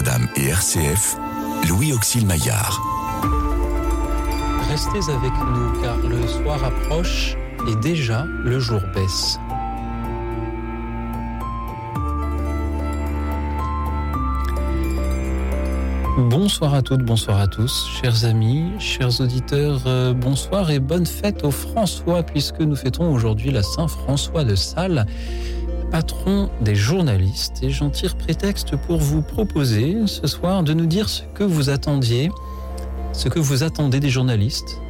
Notre-Dame et RCF, Louis Auxil Maillard. Restez avec nous car le soir approche et déjà le jour baisse. Bonsoir à toutes, bonsoir à tous, chers amis, chers auditeurs, euh, bonsoir et bonne fête au François, puisque nous fêtons aujourd'hui la Saint-François de Sales, patron des journalistes. Et j'en tire prétexte pour vous proposer ce soir de nous dire ce que vous attendiez, ce que vous attendez des journalistes,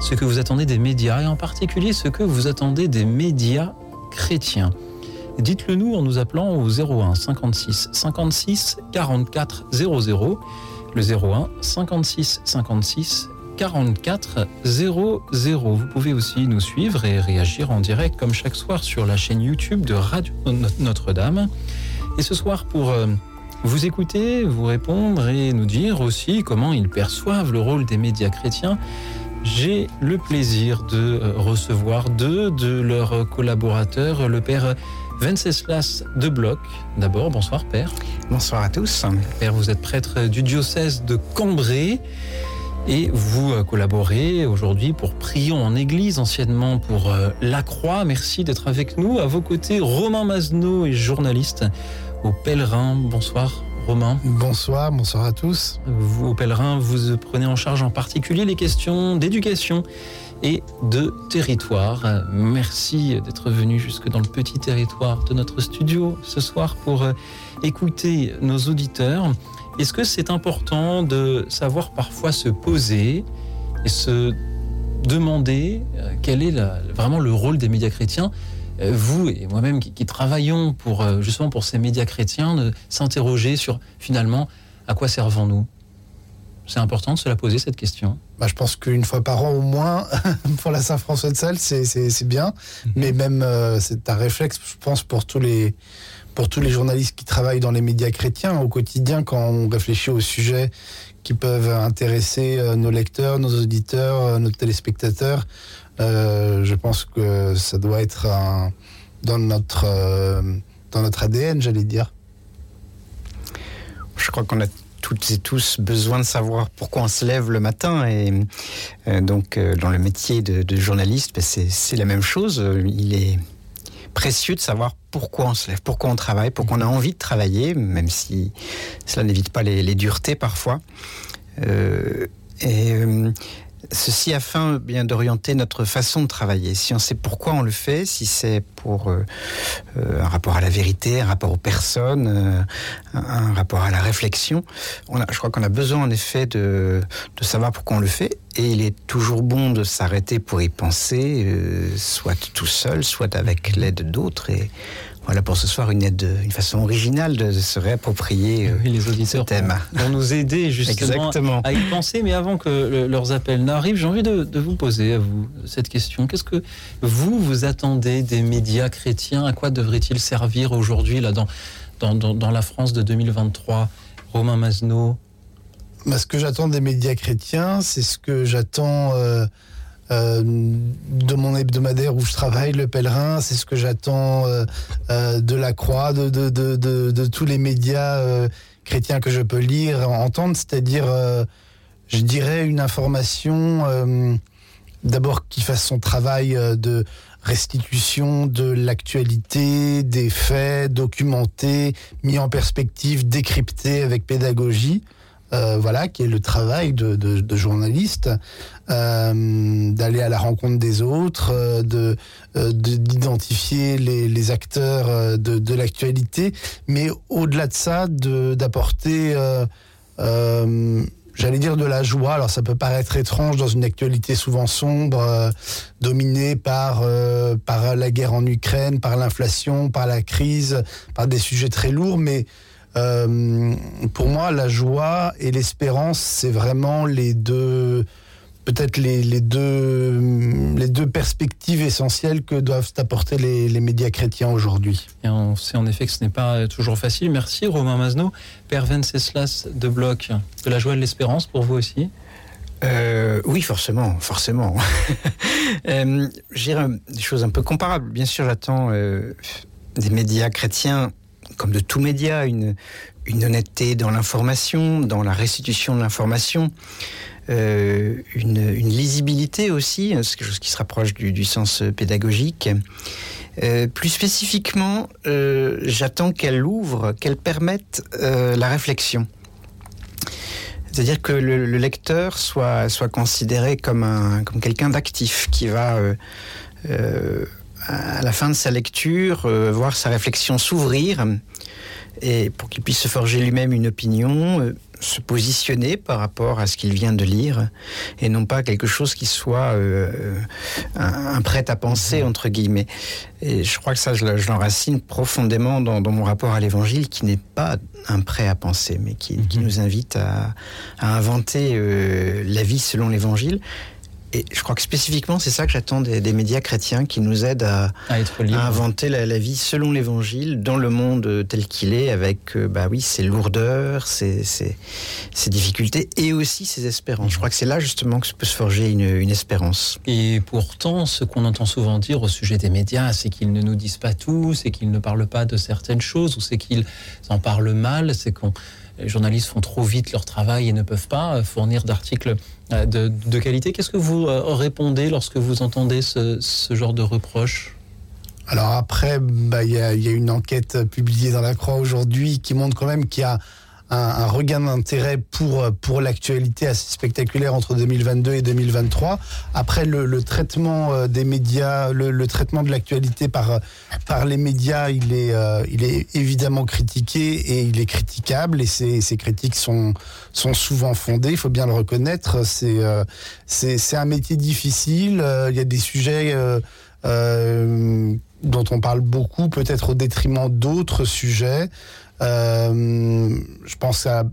ce que vous attendez des médias, et en particulier ce que vous attendez des médias chrétiens. Dites-le nous en nous appelant au 01 56 56 44 00. Le 01 56 56 44 00. Vous pouvez aussi nous suivre et réagir en direct comme chaque soir sur la chaîne YouTube de Radio Notre-Dame. Et ce soir pour euh, vous écouter, vous répondre et nous dire aussi comment ils perçoivent le rôle des médias chrétiens. J'ai le plaisir de euh, recevoir deux de leurs collaborateurs, le père Venceslas de Bloch. D'abord, bonsoir Père. Bonsoir à tous. Père, vous êtes prêtre du diocèse de Cambrai et vous euh, collaborez aujourd'hui pour Prions en Église, anciennement pour euh, La Croix. Merci d'être avec nous. À vos côtés, Romain Mazneau est journaliste au Pèlerin. Bonsoir Romain. Bonsoir, bonsoir à tous. Vous, au Pèlerin, vous prenez en charge en particulier les questions d'éducation et de territoire. Merci d'être venu jusque dans le petit territoire de notre studio ce soir pour euh, écouter nos auditeurs. Est-ce que c'est important de savoir parfois se poser et se demander euh, quel est la, vraiment le rôle des médias chrétiens? Euh, vous et moi-même qui, qui, travaillons pour justement pour ces médias chrétiens, de s'interroger sur finalement à quoi servons-nous? C'est important de se la poser cette question. Bah, je pense qu'une fois par an au moins, pour la Saint-François de Sales, c'est bien. Mm -hmm. Mais même, euh, c'est un réflexe, je pense, pour tous, les, pour tous les journalistes qui travaillent dans les médias chrétiens au quotidien, quand on réfléchit aux sujets qui peuvent intéresser euh, nos lecteurs, nos auditeurs, euh, nos téléspectateurs. Euh, je pense que ça doit être dans, notre, dans notre ADN, j'allais dire. Je crois qu'on a toutes et tous besoin de savoir pourquoi on se lève le matin et donc dans le métier de, de journaliste ben c'est la même chose il est précieux de savoir pourquoi on se lève pourquoi on travaille pourquoi on a envie de travailler même si cela n'évite pas les, duretés parfois. Euh, et euh, ceci afin bien d'orienter notre façon de travailler. Si on sait pourquoi on le fait si c'est pour euh, euh, un rapport à la vérité un rapport aux personnes euh, un rapport à la réflexion je crois qu'on a besoin en effet de, savoir pourquoi on le fait. Et il est toujours bon de s'arrêter pour y penser soit tout seul soit avec l'aide d'autres voilà pour ce soir une aide une façon originale de, se réapproprier euh, oui, les auditeurs thème. pour nous aider justement Exactement. à y penser. Mais avant que le, leurs appels n'arrivent j'ai envie de, de vous poser à vous cette question. Qu'est ce que vous vous attendez des médias chrétiens? À quoi devrait-il servir aujourd'hui là dans, dans, dans, dans la France de 2023 Romain Masno bah, ce que j'attends des médias chrétiens c'est ce que j'attends euh, Euh, de mon hebdomadaire où je travaille le pèlerin c'est ce que j'attends euh, euh, de la croix de, de, tous les médias chrétiens que je peux lire entendre. C'est à dire euh, je dirais une information d'abord qui fasse son travail de restitution de l'actualité des faits documentés mis en perspective décrypté avec pédagogie euh, voilà qui est le travail de, journaliste euh, d'aller à la rencontre des autres euh, de d'identifier les, acteurs de, l'actualité mais au-delà de ça d'apporter j'allais dire de la joie. Alors ça peut paraître étrange dans une actualité souvent sombre dominée par par la guerre en Ukraine par l'inflation par la crise par des sujets très lourds mais euh, pour moi la joie et l'espérance c'est vraiment les deux peut-être les, les deux les deux perspectives essentielles que doivent apporter les, les médias chrétiens aujourd'hui. Et on sait en effet que ce n'est pas toujours facile. Merci romain Masno père Venceslas de bloc de la joie de l'espérance pour vous aussi. Euh, oui forcément forcément. Euh, j'ai des choses un peu comparables. Bien sûr j'attends euh, des médias chrétiens comme de tout média une, honnêteté dans l'information, dans la restitution de l'information, euh, une, lisibilité aussi, c'est quelque chose qui se rapproche du, sens pédagogique. Euh, plus spécifiquement, euh, j'attends qu'elle ouvre, qu'elle permette la réflexion. C'est-à-dire que le, le, lecteur soit, considéré comme, comme quelqu'un d'actif qui va, à la fin de sa lecture, euh, voir sa réflexion s'ouvrir et pour qu'il puisse se forger lui-même une opinion, euh, se positionner par rapport à ce qu'il vient de lire et non pas quelque chose qui soit euh, un, un prêt à penser entre guillemets. Et je crois que ça, je l'enracine profondément dans, dans, mon rapport à l'Évangile, qui n'est pas un prêt à penser, mais qui, qui nous invite à, à inventer euh, la vie selon l'Évangile et je crois que spécifiquement, c'est ça que j'attends des, des, médias chrétiens qui nous aident à, à, à inventer la, la, vie selon l'Évangile dans le monde tel qu'il est, avec euh, bah oui ses lourdeurs, ses, ses, ses, difficultés et aussi ses espérances. Je crois que c'est là justement que peut se forger une, une espérance. Et pourtant, ce qu'on entend souvent dire au sujet des médias, c'est qu'ils ne nous disent pas tout, c'est qu'ils ne parlent pas de certaines choses, ou c'est qu'ils en parlent mal, c'est qu'on les journalistes font trop vite leur travail et ne peuvent pas fournir d'articles euh, de, de, qualité. Qu'est-ce que vous euh, répondez lorsque vous entendez ce, genre de reproches Alors après, il bah, y, y, a une enquête publiée dans la Croix aujourd'hui qui montre quand même qu'il y a un, un regain d'intérêt pour, pour l'actualité assez spectaculaire entre 2022 et 2023. Après, le, le traitement euh, des médias, le, le traitement de l'actualité par, par les médias, il est, euh, il est évidemment critiqué et il est critiquable et ces, ces critiques sont, sont souvent fondées, il faut bien le reconnaître. C'est euh, un métier difficile, euh, il y a des sujets... Euh, dont on parle beaucoup, peut-être au détriment d'autres sujets. Euh, je pense à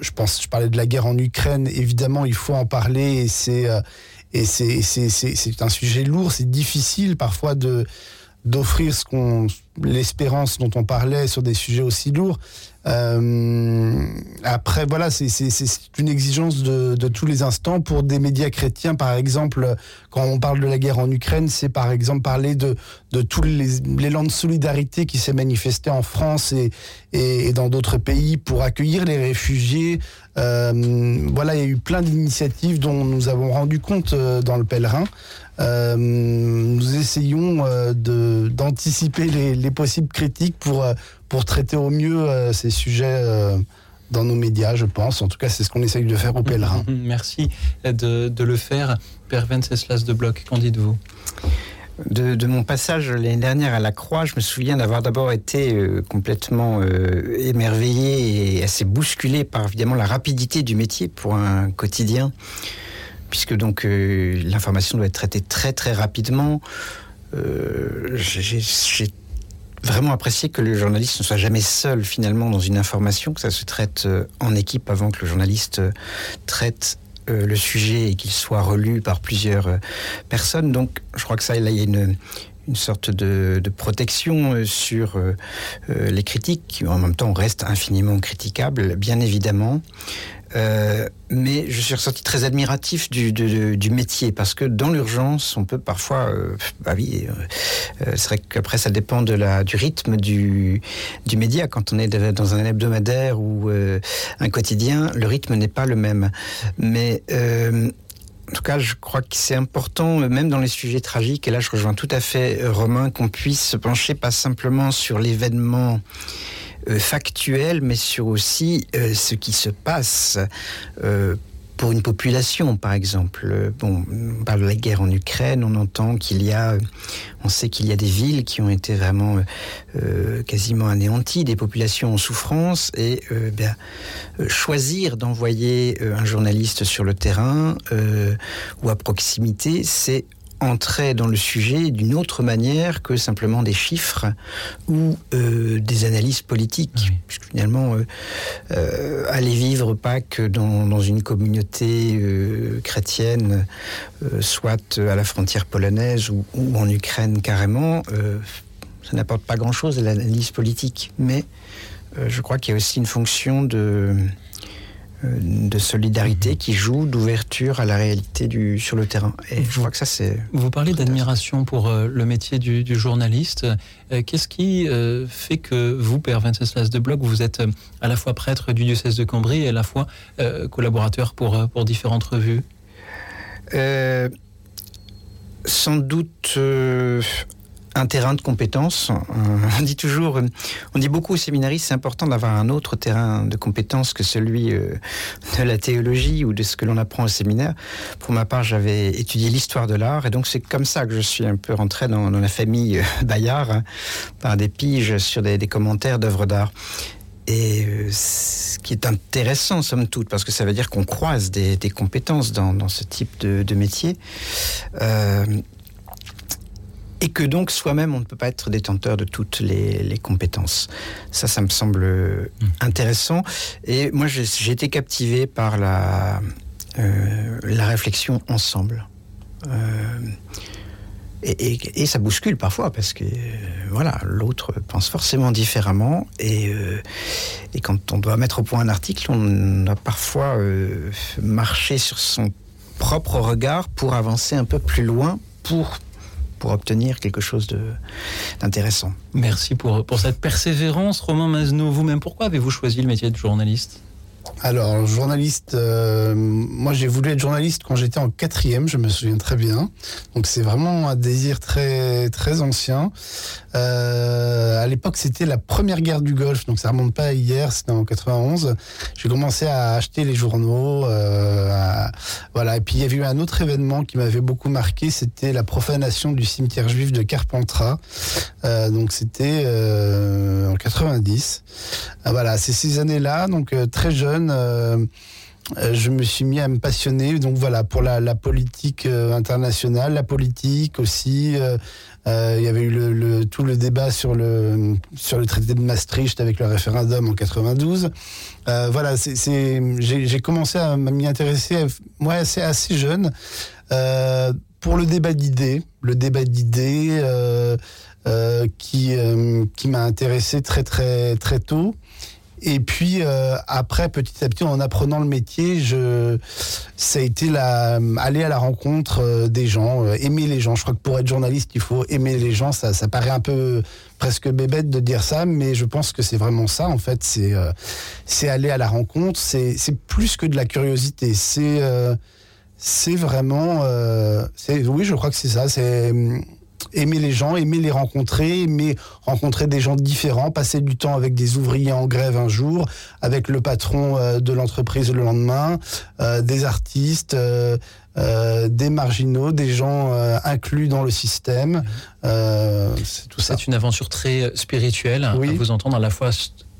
je pense je parlais de la guerre en Ukraine. Évidemment il faut en parler et c'est euh, et c'est un sujet lourd. C'est difficile parfois de d'offrir ce qu'on l'espérance dont on parlait sur des sujets aussi lourds euh, après voilà c'est une exigence de, de tous les instants. Pour des médias chrétiens par exemple quand on parle de la guerre en Ukraine c'est par exemple parler de, de les l'élan de solidarité qui s'est manifesté en France et, et, et dans d'autres pays pour accueillir les réfugiés. Euh, voilà il y a eu plein d'initiatives dont nous avons rendu compte euh, dans le pèlerin. Euh, nous essayons euh, d'anticiper les, les possibles critiques pour euh, pour traiter au mieux euh, ces sujets euh, dans nos médias, je pense. En tout cas, c'est ce qu'on essaye de faire au pèlerin. Merci de, de le faire. Père Venceslas de Bloc, qu'en dites-vous? De, de mon passage l'année dernière à la Croix, je me souviens d'avoir d'abord été euh, complètement euh, émerveillé et assez bousculé par évidemment la rapidité du métier pour un quotidien, puisque donc euh, l'information doit être traitée très très rapidement. Euh, J'ai vraiment apprécié que le journaliste ne soit jamais seul finalement dans une information, que ça se traite euh, en équipe avant que le journaliste euh, traite euh, le sujet et qu'il soit relu par plusieurs personnes. Donc je crois que ça, il y a une, sorte de, protection sur les critiques qui en même temps restent infiniment critiquables, bien évidemment. Euh, mais je suis ressorti très admiratif du, métier parce que dans l'urgence on peut parfois euh, bah oui euh, c'est vrai qu'après ça dépend du rythme du, du média. Quand on est dans un hebdomadaire ou euh, un quotidien le rythme n'est pas le même. Mais euh, en tout cas, je crois que c'est important, même dans les sujets tragiques, et là je rejoins tout à fait Romain, qu'on puisse se pencher pas simplement sur l'événement euh, factuel, mais sur aussi euh, ce qui se passe euh, pour une population, par exemple. Bon, on parle de la guerre en Ukraine, on entend qu'il y a, on sait qu'il y a des villes qui ont été vraiment euh, quasiment anéanties, des populations en souffrance, et euh, bien, euh, choisir d'envoyer euh, un journaliste sur le terrain euh, ou à proximité, c'est entrer dans le sujet d'une autre manière que simplement des chiffres ou euh, des analyses politiques oui. puisque finalement euh, euh, aller vivre Pâques dans, dans une communauté chrétienne soit à la frontière polonaise ou, ou en Ukraine carrément ça n'apporte pas grand chose à l'analyse politique mais je crois qu'il y a aussi une fonction de de solidarité qui joue d'ouverture à la réalité du, sur le terrain. Et je crois que ça, c'est. Vous parlez d'admiration pour euh, le métier du, du journaliste. Euh, Qu'est-ce qui euh, fait que vous, Père Venceslas de Bloch, vous êtes euh, à la fois prêtre du diocèse de Cambrai et à la fois euh, collaborateur pour, euh, pour différentes revues? Euh, sans doute euh, un terrain de compétences. Euh, on dit toujours, euh, on dit beaucoup aux séminaristes, c'est important d'avoir un autre terrain de compétences que celui euh, de la théologie ou de ce que l'on apprend au séminaire. Pour ma part, j'avais étudié l'histoire de l'art et donc c'est comme ça que je suis un peu rentré dans, la famille Bayard hein, par des piges sur des, commentaires d'œuvres d'art. Et ce qui est intéressant, somme toute, parce que ça veut dire qu'on croise des, compétences dans, ce type de, métier. Et que donc soi-même, on ne peut pas être détenteur de toutes les, les compétences. Ça, ça me semble mmh. intéressant. Et moi, j'ai été captivé par la, euh, la réflexion ensemble. Euh, et, et, et, ça bouscule parfois parce que euh, voilà, l'autre pense forcément différemment et, euh, et, quand on doit mettre au point un article, on doit parfois euh, marcher sur son propre regard pour avancer un peu plus loin pour pour obtenir quelque chose d'intéressant. Merci pour, pour cette persévérance, Romain Mazneau. Vous-même, pourquoi avez-vous choisi le métier de journaliste? Alors, journaliste, euh, moi j'ai voulu être journaliste quand j'étais en quatrième, je me souviens très bien. Donc c'est vraiment un désir très très ancien. Euh, à l'époque, c'était la première guerre du Golfe, donc ça remonte pas à hier, c'était en 91. J'ai commencé à acheter les journaux, euh, voilà. Et puis il y avait eu un autre événement qui m'avait beaucoup marqué, c'était la profanation du cimetière juif de Carpentras. Euh, donc c'était en 90. voilà, c'est ces années-là, donc très jeune. Euh, je me suis mis à me passionner donc voilà pour la, politique euh, internationale, la politique aussi. Euh, il y avait eu le, tout le débat sur le traité de Maastricht avec le référendum en 92. voilà, j'ai commencé à m'y intéresser, moi assez assez jeune, pour le débat d'idées, le débat d'idées qui qui m'a intéressé très très très tôt. Et puis euh, après, petit à petit, en apprenant le métier, je, ça a été la, aller à la rencontre euh, des gens, euh, aimer les gens. Je crois que pour être journaliste, il faut aimer les gens. Ça, ça paraît un peu presque bébête de dire ça, mais je pense que c'est vraiment ça. En fait, c'est euh, c'est aller à la rencontre. C'est plus que de la curiosité. C'est euh, c'est vraiment, c'est oui, je crois que c'est ça. C'est aimer les gens, aimer les rencontrer, aimer rencontrer des gens différents, passer du temps avec des ouvriers en grève un jour, avec le patron euh, de l'entreprise le lendemain, euh, des artistes, euh, des marginaux, des gens inclus dans le système. c'est tout ça. C'est une aventure très spirituelle, oui. à vous entendre à la fois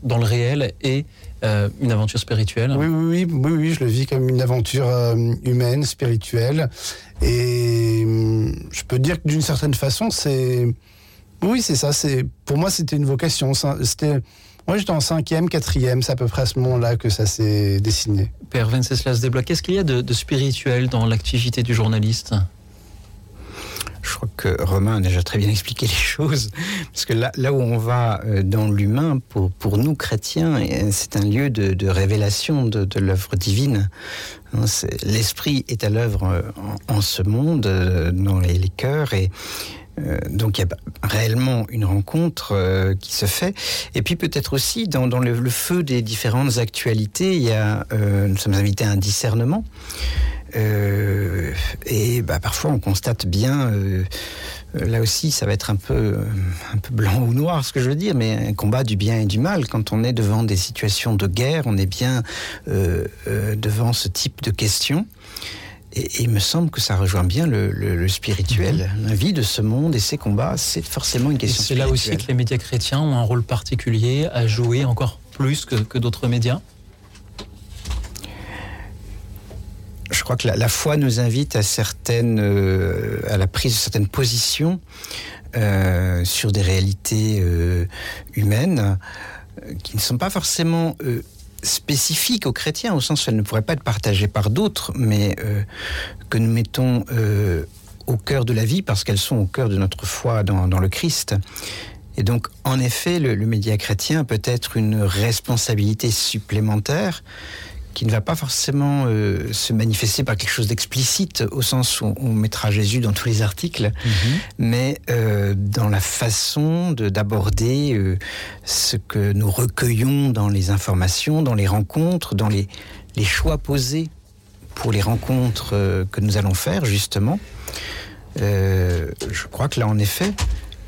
dans le réel et euh, une aventure spirituelle. Oui, oui, oui, oui, oui, je le vis comme une aventure euh, humaine, spirituelle. Et euh, je peux dire que d'une certaine façon, c'est. Oui, c'est ça. C'est Pour moi, c'était une vocation. C'était. Moi, j'étais en cinquième, quatrième, c'est à peu près à ce moment-là que ça s'est dessiné. Père Venceslas Desblocs, qu'est-ce qu'il y a de, de spirituel dans l'activité du journaliste? Je crois que Romain a déjà très bien expliqué les choses, parce que là, là où on va dans l'humain, pour, pour nous chrétiens, c'est un lieu de, de révélation de, de l'œuvre divine. L'esprit est à l'œuvre en, en, ce monde, dans les, cœurs, et euh, donc il y a réellement une rencontre euh, qui se fait. Et puis peut-être aussi dans, dans le, feu des différentes actualités, il y a, euh, nous sommes invités à un discernement. Euh, et bah, parfois on constate bien, euh, là aussi ça va être un peu, un peu blanc ou noir ce que je veux dire, mais un combat du bien et du mal. Quand on est devant des situations de guerre, on est bien euh, devant ce type de questions. Et, et, il me semble que ça rejoint bien le, le, le spirituel. Mmh. La vie de ce monde et ses combats, c'est forcément une question C'est là aussi que les médias chrétiens ont un rôle particulier à jouer encore plus que, que d'autres médias? Je crois que la, foi nous invite à certaines, euh, à la prise de certaines positions euh, sur des réalités euh, humaines qui ne sont pas forcément spécifiques aux chrétiens, au sens où elles ne pourraient pas être partagées par d'autres, mais que nous mettons au cœur de la vie parce qu'elles sont au cœur de notre foi dans, le Christ. Et donc, en effet, le média chrétien peut être une responsabilité supplémentaire qui ne va pas forcément euh, se manifester par quelque chose d'explicite au sens où on mettra Jésus dans tous les articles, mmh. mais euh, dans la façon d'aborder euh, ce que nous recueillons dans les informations, dans les rencontres, dans les, les choix posés pour les rencontres que nous allons faire justement. Je crois que là, en effet,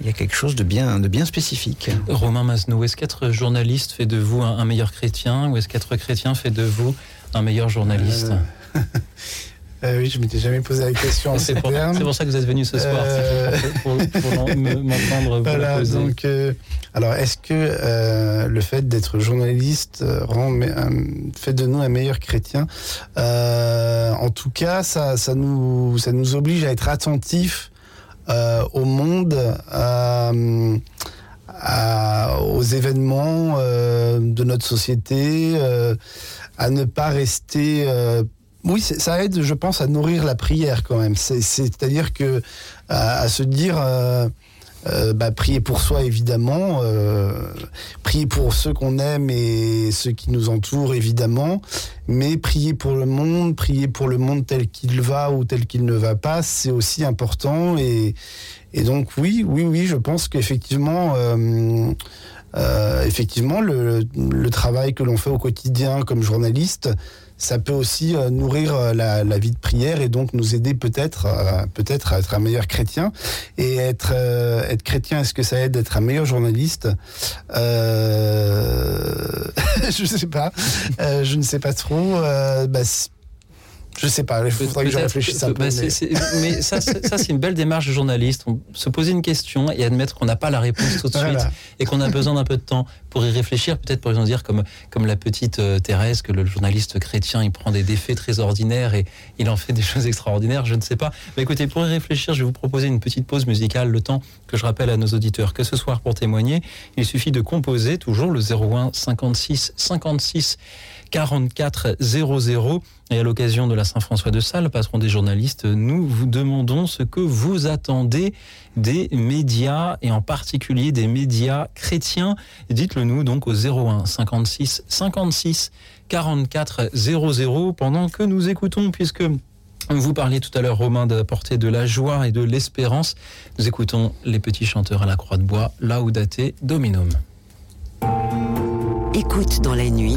il y a quelque chose de bien, de bien spécifique. Romain Masnou, est-ce qu'être journaliste fait de vous un, un meilleur chrétien ou est-ce qu'être chrétien fait de vous un meilleur journaliste euh... Euh, oui, je m'étais jamais posé la question. C'est pour, pour, ça que vous êtes venu ce soir, euh... pour, pour m'entendre vous voilà, la poser. Donc, euh, alors, est-ce que euh, le fait d'être journaliste rend, fait de nous un meilleur chrétien? En tout cas, ça, ça, nous, ça nous oblige à être attentifs au monde, à, à, aux événements de notre société, à ne pas rester oui, ça aide, je pense, à nourrir la prière quand même. C'est-à-dire que à, à, se dire, euh, bah, prier pour soi évidemment, euh, prier pour ceux qu'on aime et ceux qui nous entourent évidemment, mais prier pour le monde, prier pour le monde tel qu'il va ou tel qu'il ne va pas, c'est aussi important. Et, et, donc oui, oui, oui, je pense qu'effectivement. Euh, euh, effectivement, le, le, travail que l'on fait au quotidien comme journaliste, ça peut aussi euh, nourrir euh, la, la, vie de prière et donc nous aider peut-être euh, peut-être à être un meilleur chrétien. Et être euh, être chrétien est-ce que ça aide d'être un meilleur journaliste? Euh... je sais pas. Euh, je ne sais pas trop. Bah, je sais pas, il faudrait que je réfléchisse un peu. Bah, mais, mais ça, c'est une belle démarche de journaliste. On, se poser une question et admettre qu'on n'a pas la réponse tout de suite et qu'on a besoin d'un peu de temps pour y réfléchir. Peut-être pour exemple dire comme, comme la petite euh, Thérèse, que le journaliste chrétien, il prend des défaits très ordinaires et il en fait des choses extraordinaires, je ne sais pas. Mais écoutez, pour y réfléchir, je vais vous proposer une petite pause musicale, le temps que je rappelle à nos auditeurs que ce soir, pour témoigner, il suffit de composer toujours le 01 56 56 44 00 et à l'occasion de la Saint-François de Sales, patron des journalistes, nous vous demandons ce que vous attendez des médias et en particulier des médias chrétiens. Dites-le nous donc au 01 56 56 44 00 pendant que nous écoutons puisque vous parliez tout à l'heure, Romain, d'apporter de la joie et de l'espérance. Nous écoutons les petits chanteurs à la croix de bois, Laudate Dominum. Écoute dans la nuit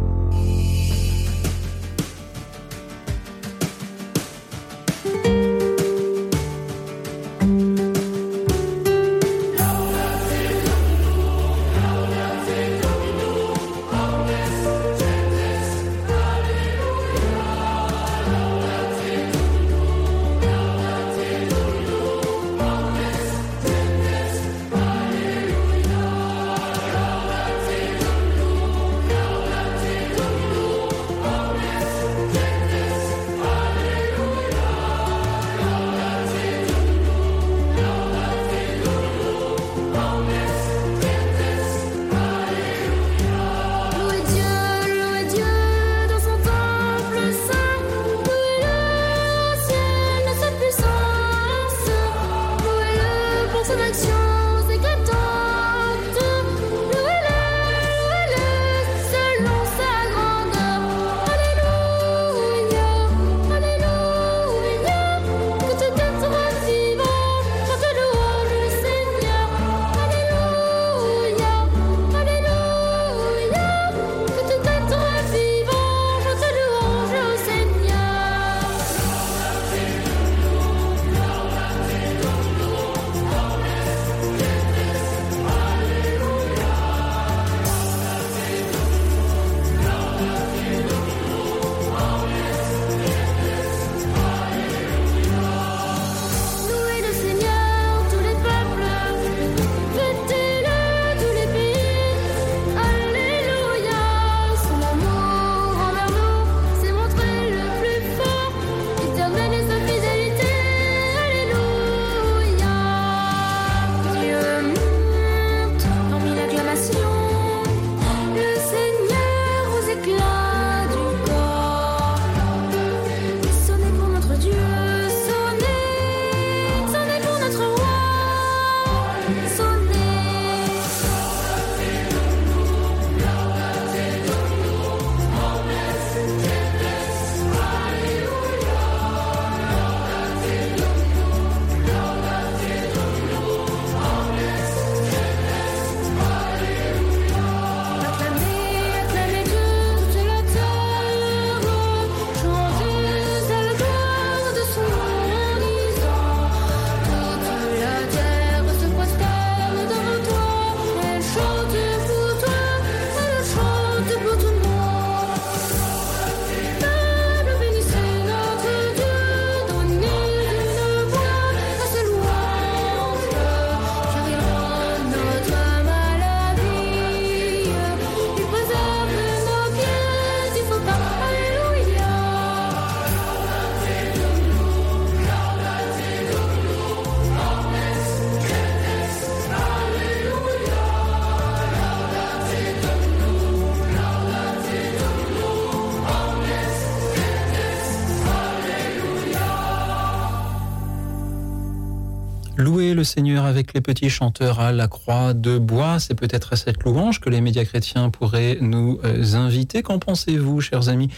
Le Seigneur avec les petits chanteurs à la croix de bois. C'est peut-être à cette louange que les médias chrétiens pourraient nous euh, inviter. Qu'en pensez-vous, chers amis?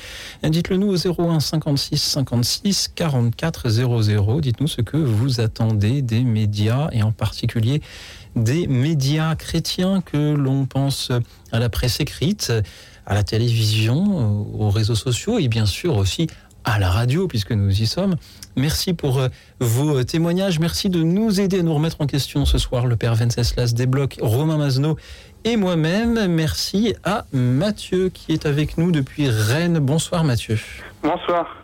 Dites-le nous au 01 56 56 44 00. Dites-nous ce que vous attendez des médias et en particulier des médias chrétiens que l'on pense à la presse écrite, à la télévision, aux réseaux sociaux et bien sûr aussi à la radio puisque nous y sommes. Merci pour euh, vos témoignages. Merci de nous aider à nous remettre en question ce soir. Le Père Venceslas débloque Romain Mazno et moi-même. Merci à Mathieu qui est avec nous depuis Rennes. Bonsoir Mathieu. Bonsoir.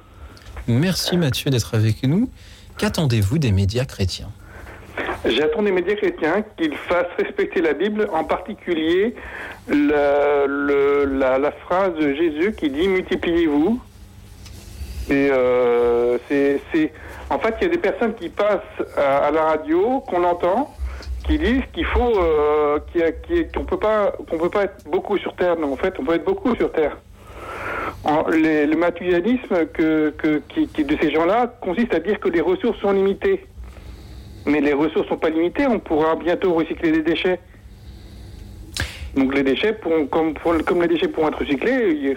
Merci Mathieu d'être avec nous. Qu'attendez-vous des médias chrétiens? J'attends des médias chrétiens qu'ils fassent respecter la Bible, en particulier la, la phrase de Jésus qui dit multipliez-vous euh, c'est, en fait, il y a des personnes qui passent à, la radio, qu'on entend, qui disent qu'il faut, euh, qu'on peut pas, qu'on peut pas être beaucoup sur Terre. Non, en fait, on peut être beaucoup sur Terre. le matérialisme que, qui, de ces gens-là consiste à dire que les ressources sont limitées. Mais les ressources sont pas limitées. On pourra bientôt recycler les déchets. Donc les déchets, comme, comme les déchets pourront être recyclés,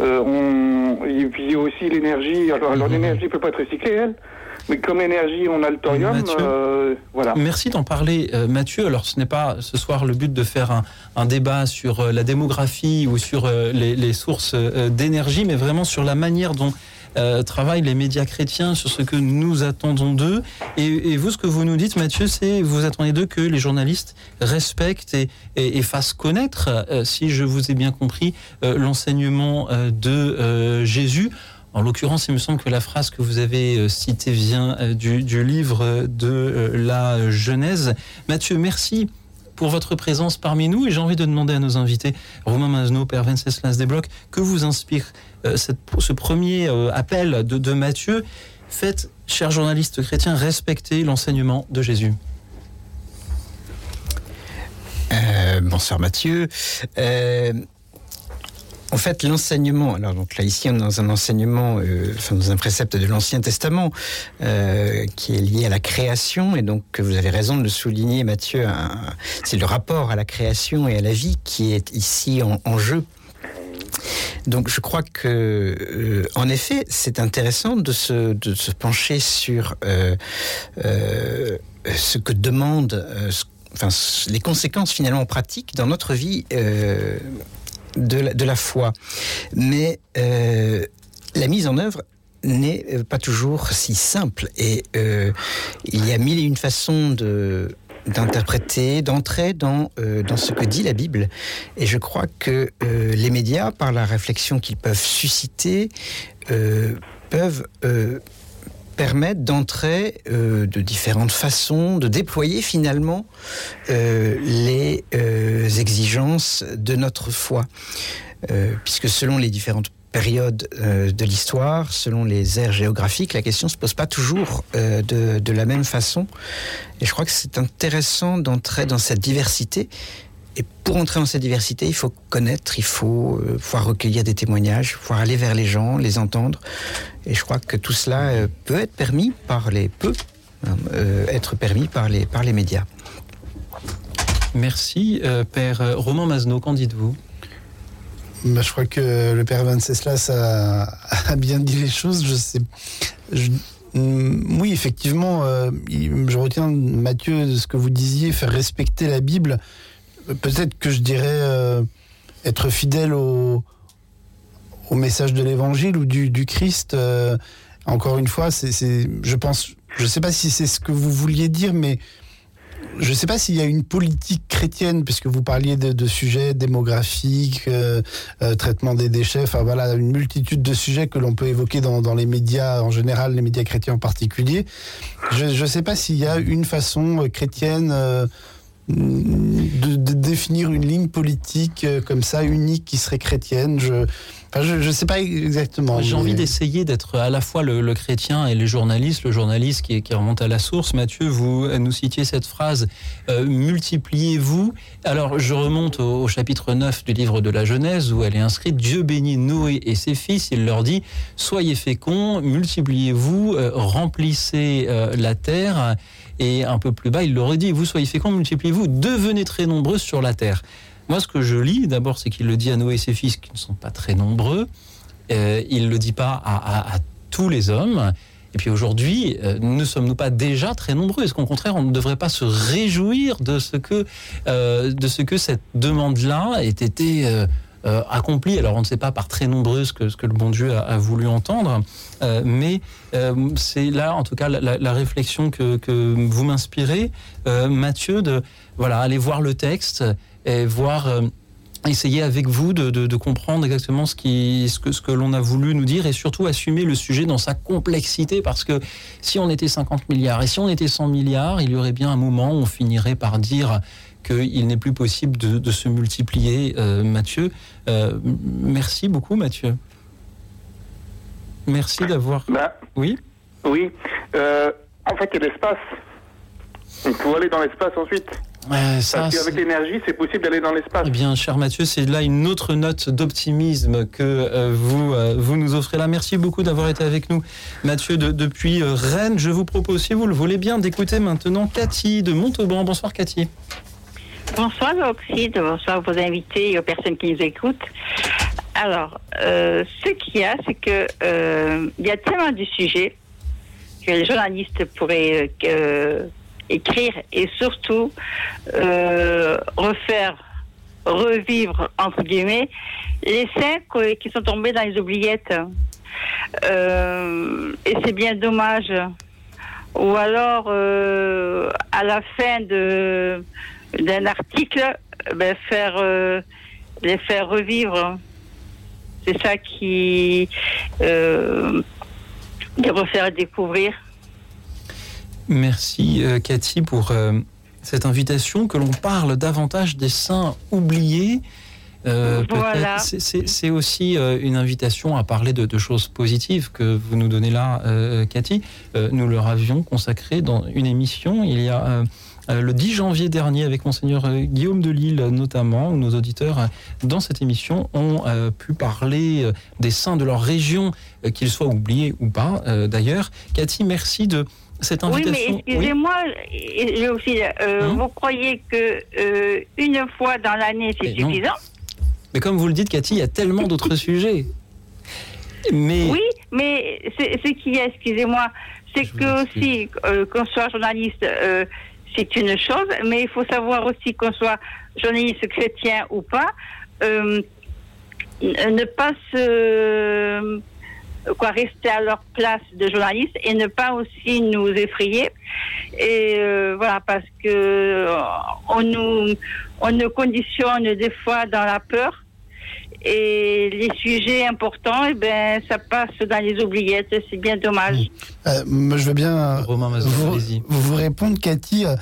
euh, on, et puis il y a aussi l'énergie. Alors, mhm. l'énergie ne peut pas être recyclée, elle. Mais comme énergie, on a le thorium. Euh, voilà. Merci d'en parler, euh, Mathieu. Alors, ce n'est pas ce soir le but de faire un, un débat sur la démographie ou sur les, les, sources d'énergie, mais vraiment sur la manière dont euh, travaillent les médias chrétiens sur ce que nous attendons d'eux. Et, vous, ce que vous nous dites, Mathieu, c'est vous attendez d'eux que les journalistes respectent et, fassent connaître, euh, si je vous ai bien compris, euh, l'enseignement de Jésus. En l'occurrence, il me semble que la phrase que vous avez citée vient du livre de la Genèse. Mathieu, merci pour votre présence parmi nous et j'ai envie de demander à nos invités, Romain Mazno, Père Venceslas Desblocs, que vous inspire euh, ce premier euh, appel de, de Matthieu Faites, chers journalistes chrétiens, respecter l'enseignement de Jésus. Euh, bonsoir Mathieu. Euh, en fait, l'enseignement, alors donc là ici on est dans un enseignement, euh, enfin dans un précepte de l'Ancien Testament euh, qui est lié à la création et donc vous avez raison de le souligner, Mathieu. C'est le rapport à la création et à la vie qui est ici en, jeu. Donc je crois que, euh, en effet, c'est intéressant de se, de se pencher sur ce que demande, enfin les conséquences finalement pratiques dans notre vie. De la, foi. Mais euh, la mise en œuvre n'est euh, pas toujours si simple et euh, il y a mille et une façons de d'interpréter, d'entrer dans, dans ce que dit la Bible. Et je crois que les médias, par la réflexion qu'ils peuvent susciter, peuvent permettre d'entrer euh, de différentes façons, de déployer finalement euh, les euh, exigences de notre foi. Euh, puisque selon les différentes périodes euh, de l'histoire, selon les aires géographiques, la question se pose pas toujours euh, de, de la même façon. Et je crois que c'est intéressant d'entrer dans cette diversité. Et pour entrer dans cette diversité, il faut connaître, il faut euh, pouvoir recueillir des témoignages, pouvoir aller vers les gens, les entendre. Et je crois que tout cela euh, peut être permis par les peu euh, être permis par les par les médias. Merci, euh, Père Romain Mazno. Qu'en dites-vous? Bah, je crois que le père Venceslas a, a bien dit les choses. Je sais. Je, mm, oui, effectivement, euh, je retiens, Mathieu, de ce que vous disiez, faire respecter la Bible. Peut-être que je dirais euh, être fidèle au, message de l'Évangile ou du, Christ. euh, encore une fois, c'est, je pense, je ne sais pas si c'est ce que vous vouliez dire, mais je ne sais pas s'il y a une politique chrétienne, puisque vous parliez de, sujets démographiques, euh, traitement des déchets, enfin voilà, une multitude de sujets que l'on peut évoquer dans, dans les médias en général, les médias chrétiens en particulier. Je ne sais pas s'il y a une façon chrétienne de, de définir une ligne politique euh, comme ça, unique, qui serait chrétienne. Je ne sais pas exactement. J'ai mais- envie d'essayer d'être à la fois le, le chrétien et les journalistes, le journaliste qui, qui remonte à la source. Mathieu, vous nous citiez cette phrase euh, multipliez-vous. Alors, je remonte au, au chapitre 9 du livre de la Genèse où elle est inscrite Dieu bénit Noé et ses fils. Il leur dit Soyez féconds, multipliez-vous, euh, remplissez euh, la terre. Et un peu plus bas, il leur dit, vous soyez féconds, multipliez-vous, devenez très nombreux sur la terre. Moi, ce que je lis, d'abord, c'est qu'il le dit à Noé et ses fils qui ne sont pas très nombreux. Euh, il ne le dit pas à, tous les hommes. Et puis aujourd'hui, euh, ne sommes-nous pas déjà très nombreux? Est-ce qu'au contraire, on ne devrait pas se réjouir de ce que, euh, de ce que cette demande-là ait été euh, euh, accomplie Alors on ne sait pas par très nombreux ce que, ce que le bon Dieu a, voulu entendre, euh, mais euh, c'est là, en tout cas, la, réflexion que, vous m'inspirez, Mathieu, de voilà, aller voir le texte et voir essayer avec vous de, de, de, comprendre exactement ce, qui, ce que, ce que l'on a voulu nous dire et surtout assumer le sujet dans sa complexité. Parce que si on était 50 milliards et si on était 100 milliards, il y aurait bien un moment où on finirait par dire qu'il n'est plus possible de, de se multiplier, euh, Mathieu. Euh, merci beaucoup, Mathieu. Merci d'avoir... Bah, oui Oui. Euh, en fait, il y a l'espace. Il faut aller dans l'espace ensuite. Euh, ça, Parce qu'avec l'énergie, c'est possible d'aller dans l'espace. Eh bien, cher Mathieu, c'est là une autre note d'optimisme que euh, vous, euh, vous nous offrez là. Merci beaucoup d'avoir été avec nous, Mathieu, de, depuis Rennes. Je vous propose, si vous le voulez bien, d'écouter maintenant Cathy de Montauban. Bonsoir, Cathy. Bonsoir, Oxyde. Bonsoir vos invités et aux personnes qui nous écoutent. Alors, euh, ce qu'il y a, c'est que euh, il y a tellement de sujets que les journalistes pourraient euh, écrire et surtout euh, refaire, revivre, entre guillemets, les saints qui sont tombés dans les oubliettes. Euh, et c'est bien dommage. Ou alors, euh, à la fin de d'un article, ben, faire euh, les faire revivre. C'est ça qui euh, de refaire découvrir. Merci euh, Cathy pour euh, cette invitation que l'on parle davantage des saints oubliés. Voilà. C'est aussi une invitation à parler de, de choses positives que vous nous donnez là, Cathy. Nous leur avions consacré dans une émission il y a le 10 janvier dernier avec monseigneur euh, Guillaume de Lille notamment, où nos auditeurs euh, dans cette émission ont euh, pu parler euh, des saints de leur région, euh, qu'ils soient oubliés ou pas euh, d'ailleurs. Cathy, merci de cette Oui, invitation. mais excusez-moi, euh, Hum. vous croyez que euh, une fois dans l'année c'est non. suffisant? Mais comme vous le dites, Cathy, il y a tellement d'autres sujets. Mais Oui, mais ce qu'il y a, excusez-moi, c'est que aussi euh, qu'on soit journaliste, euh, c'est une chose, mais il faut savoir aussi qu'on soit journaliste chrétien ou pas, euh, ne pas se quoi rester à leur place de journaliste et ne pas aussi nous effrayer. Et euh, voilà parce que on nous on nous conditionne des fois dans la peur et les sujets importants, eh ben, ça passe dans les oubliettes. C'est bien dommage. Euh, moi, je veux bien Romain Mazur, vous, allez-y. vous répondre, Cathy. euh,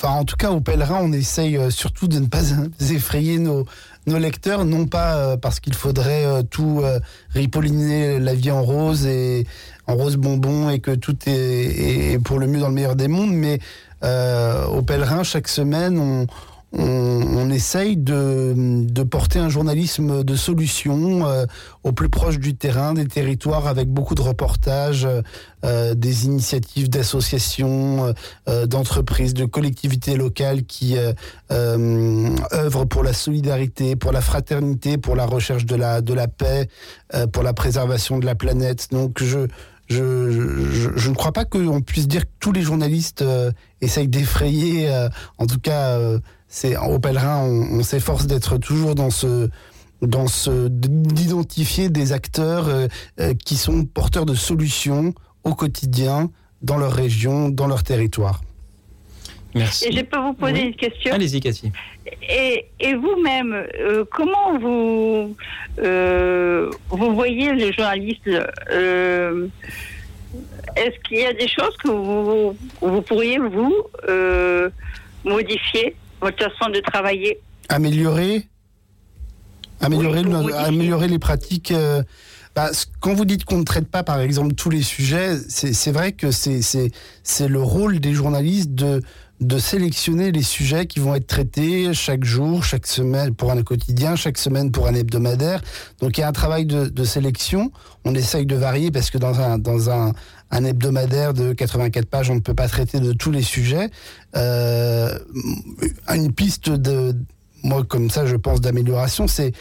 Enfin, en tout cas, aux pèlerins, on essaye euh, surtout de ne pas effrayer nos, nos lecteurs, non pas euh, parce qu'il faudrait euh, tout euh, ripolliner la vie en rose et en rose bonbon et que tout est, est pour le mieux dans le meilleur des mondes, mais euh, aux pèlerins, chaque semaine, on, on, on essaye de, de porter un journalisme de solution euh, au plus proche du terrain, des territoires, avec beaucoup de reportages, euh, des initiatives d'associations, euh, euh, d'entreprises, de collectivités locales qui euh, euh, œuvrent pour la solidarité, pour la fraternité, pour la recherche de la, de la paix, pour la préservation de la planète. Donc je, je, je, je ne crois pas qu'on puisse dire que tous les journalistes euh, essayent d'effrayer. euh, en tout cas, euh, c'est au pèlerin, on, on s'efforce d'être toujours dans ce dans ce d'identifier des acteurs euh, euh, qui sont porteurs de solutions au quotidien dans leur région, dans leur territoire. merci. Et je peux vous poser Oui. une question? Allez-y, Cathy. Et, et vous-même, euh, comment vous euh, vous voyez le journaliste euh, Est-ce qu'il y a des choses que vous, vous pourriez vous euh, modifier? Votre façon de travailler Améliorer, améliorer, Oui, le- oui. améliorer les pratiques. euh, bah, quand vous dites qu'on ne traite pas, par exemple, tous les sujets, c'est vrai que c'est le rôle des journalistes de de sélectionner les sujets qui vont être traités chaque jour, chaque semaine pour un quotidien, chaque semaine pour un hebdomadaire. Donc il y a un travail de, de sélection. On essaye de varier parce que dans un dans un un hebdomadaire de 84 pages, on ne peut pas traiter de tous les sujets. Euh, une piste de, moi comme ça, je pense d'amélioration, c'est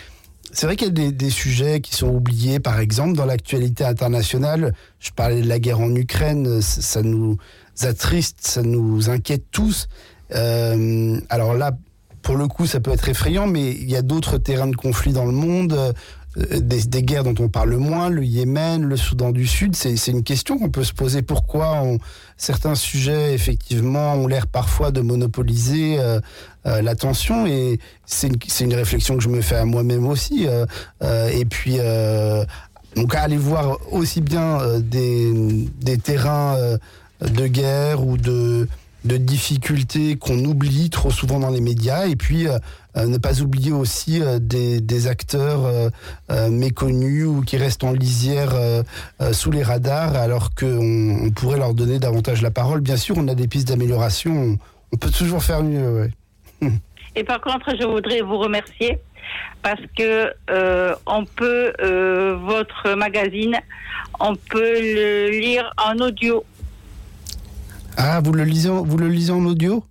c'est vrai qu'il y a des, sujets qui sont oubliés, par exemple, dans l'actualité internationale. Je parlais de la guerre en Ukraine, ça nous attriste, ça nous inquiète tous. Euh, alors là, pour le coup, ça peut être effrayant, mais il y a d'autres terrains de conflit dans le monde, des, des, guerres dont on parle moins, le Yémen, le Soudan du Sud. C'est une question qu'on peut se poser. Pourquoi on, certains sujets, effectivement, ont l'air parfois de monopoliser euh, euh, l'attention Et c'est une, une, réflexion que je me fais à moi-même aussi. Euh, euh et puis, euh, donc, aller voir aussi bien des, des, terrains de guerre ou de de difficultés qu'on oublie trop souvent dans les médias et puis euh, ne pas oublier aussi euh, des, acteurs euh, euh, méconnus ou qui restent en lisière sous les radars alors qu'on on pourrait leur donner davantage la parole. Bien sûr, on a des pistes d'amélioration, on, peut toujours faire mieux. Et par contre, je voudrais vous remercier parce que on peut votre magazine, on peut le lire en audio. Ah, vous le lisez, vous le lisez en audio?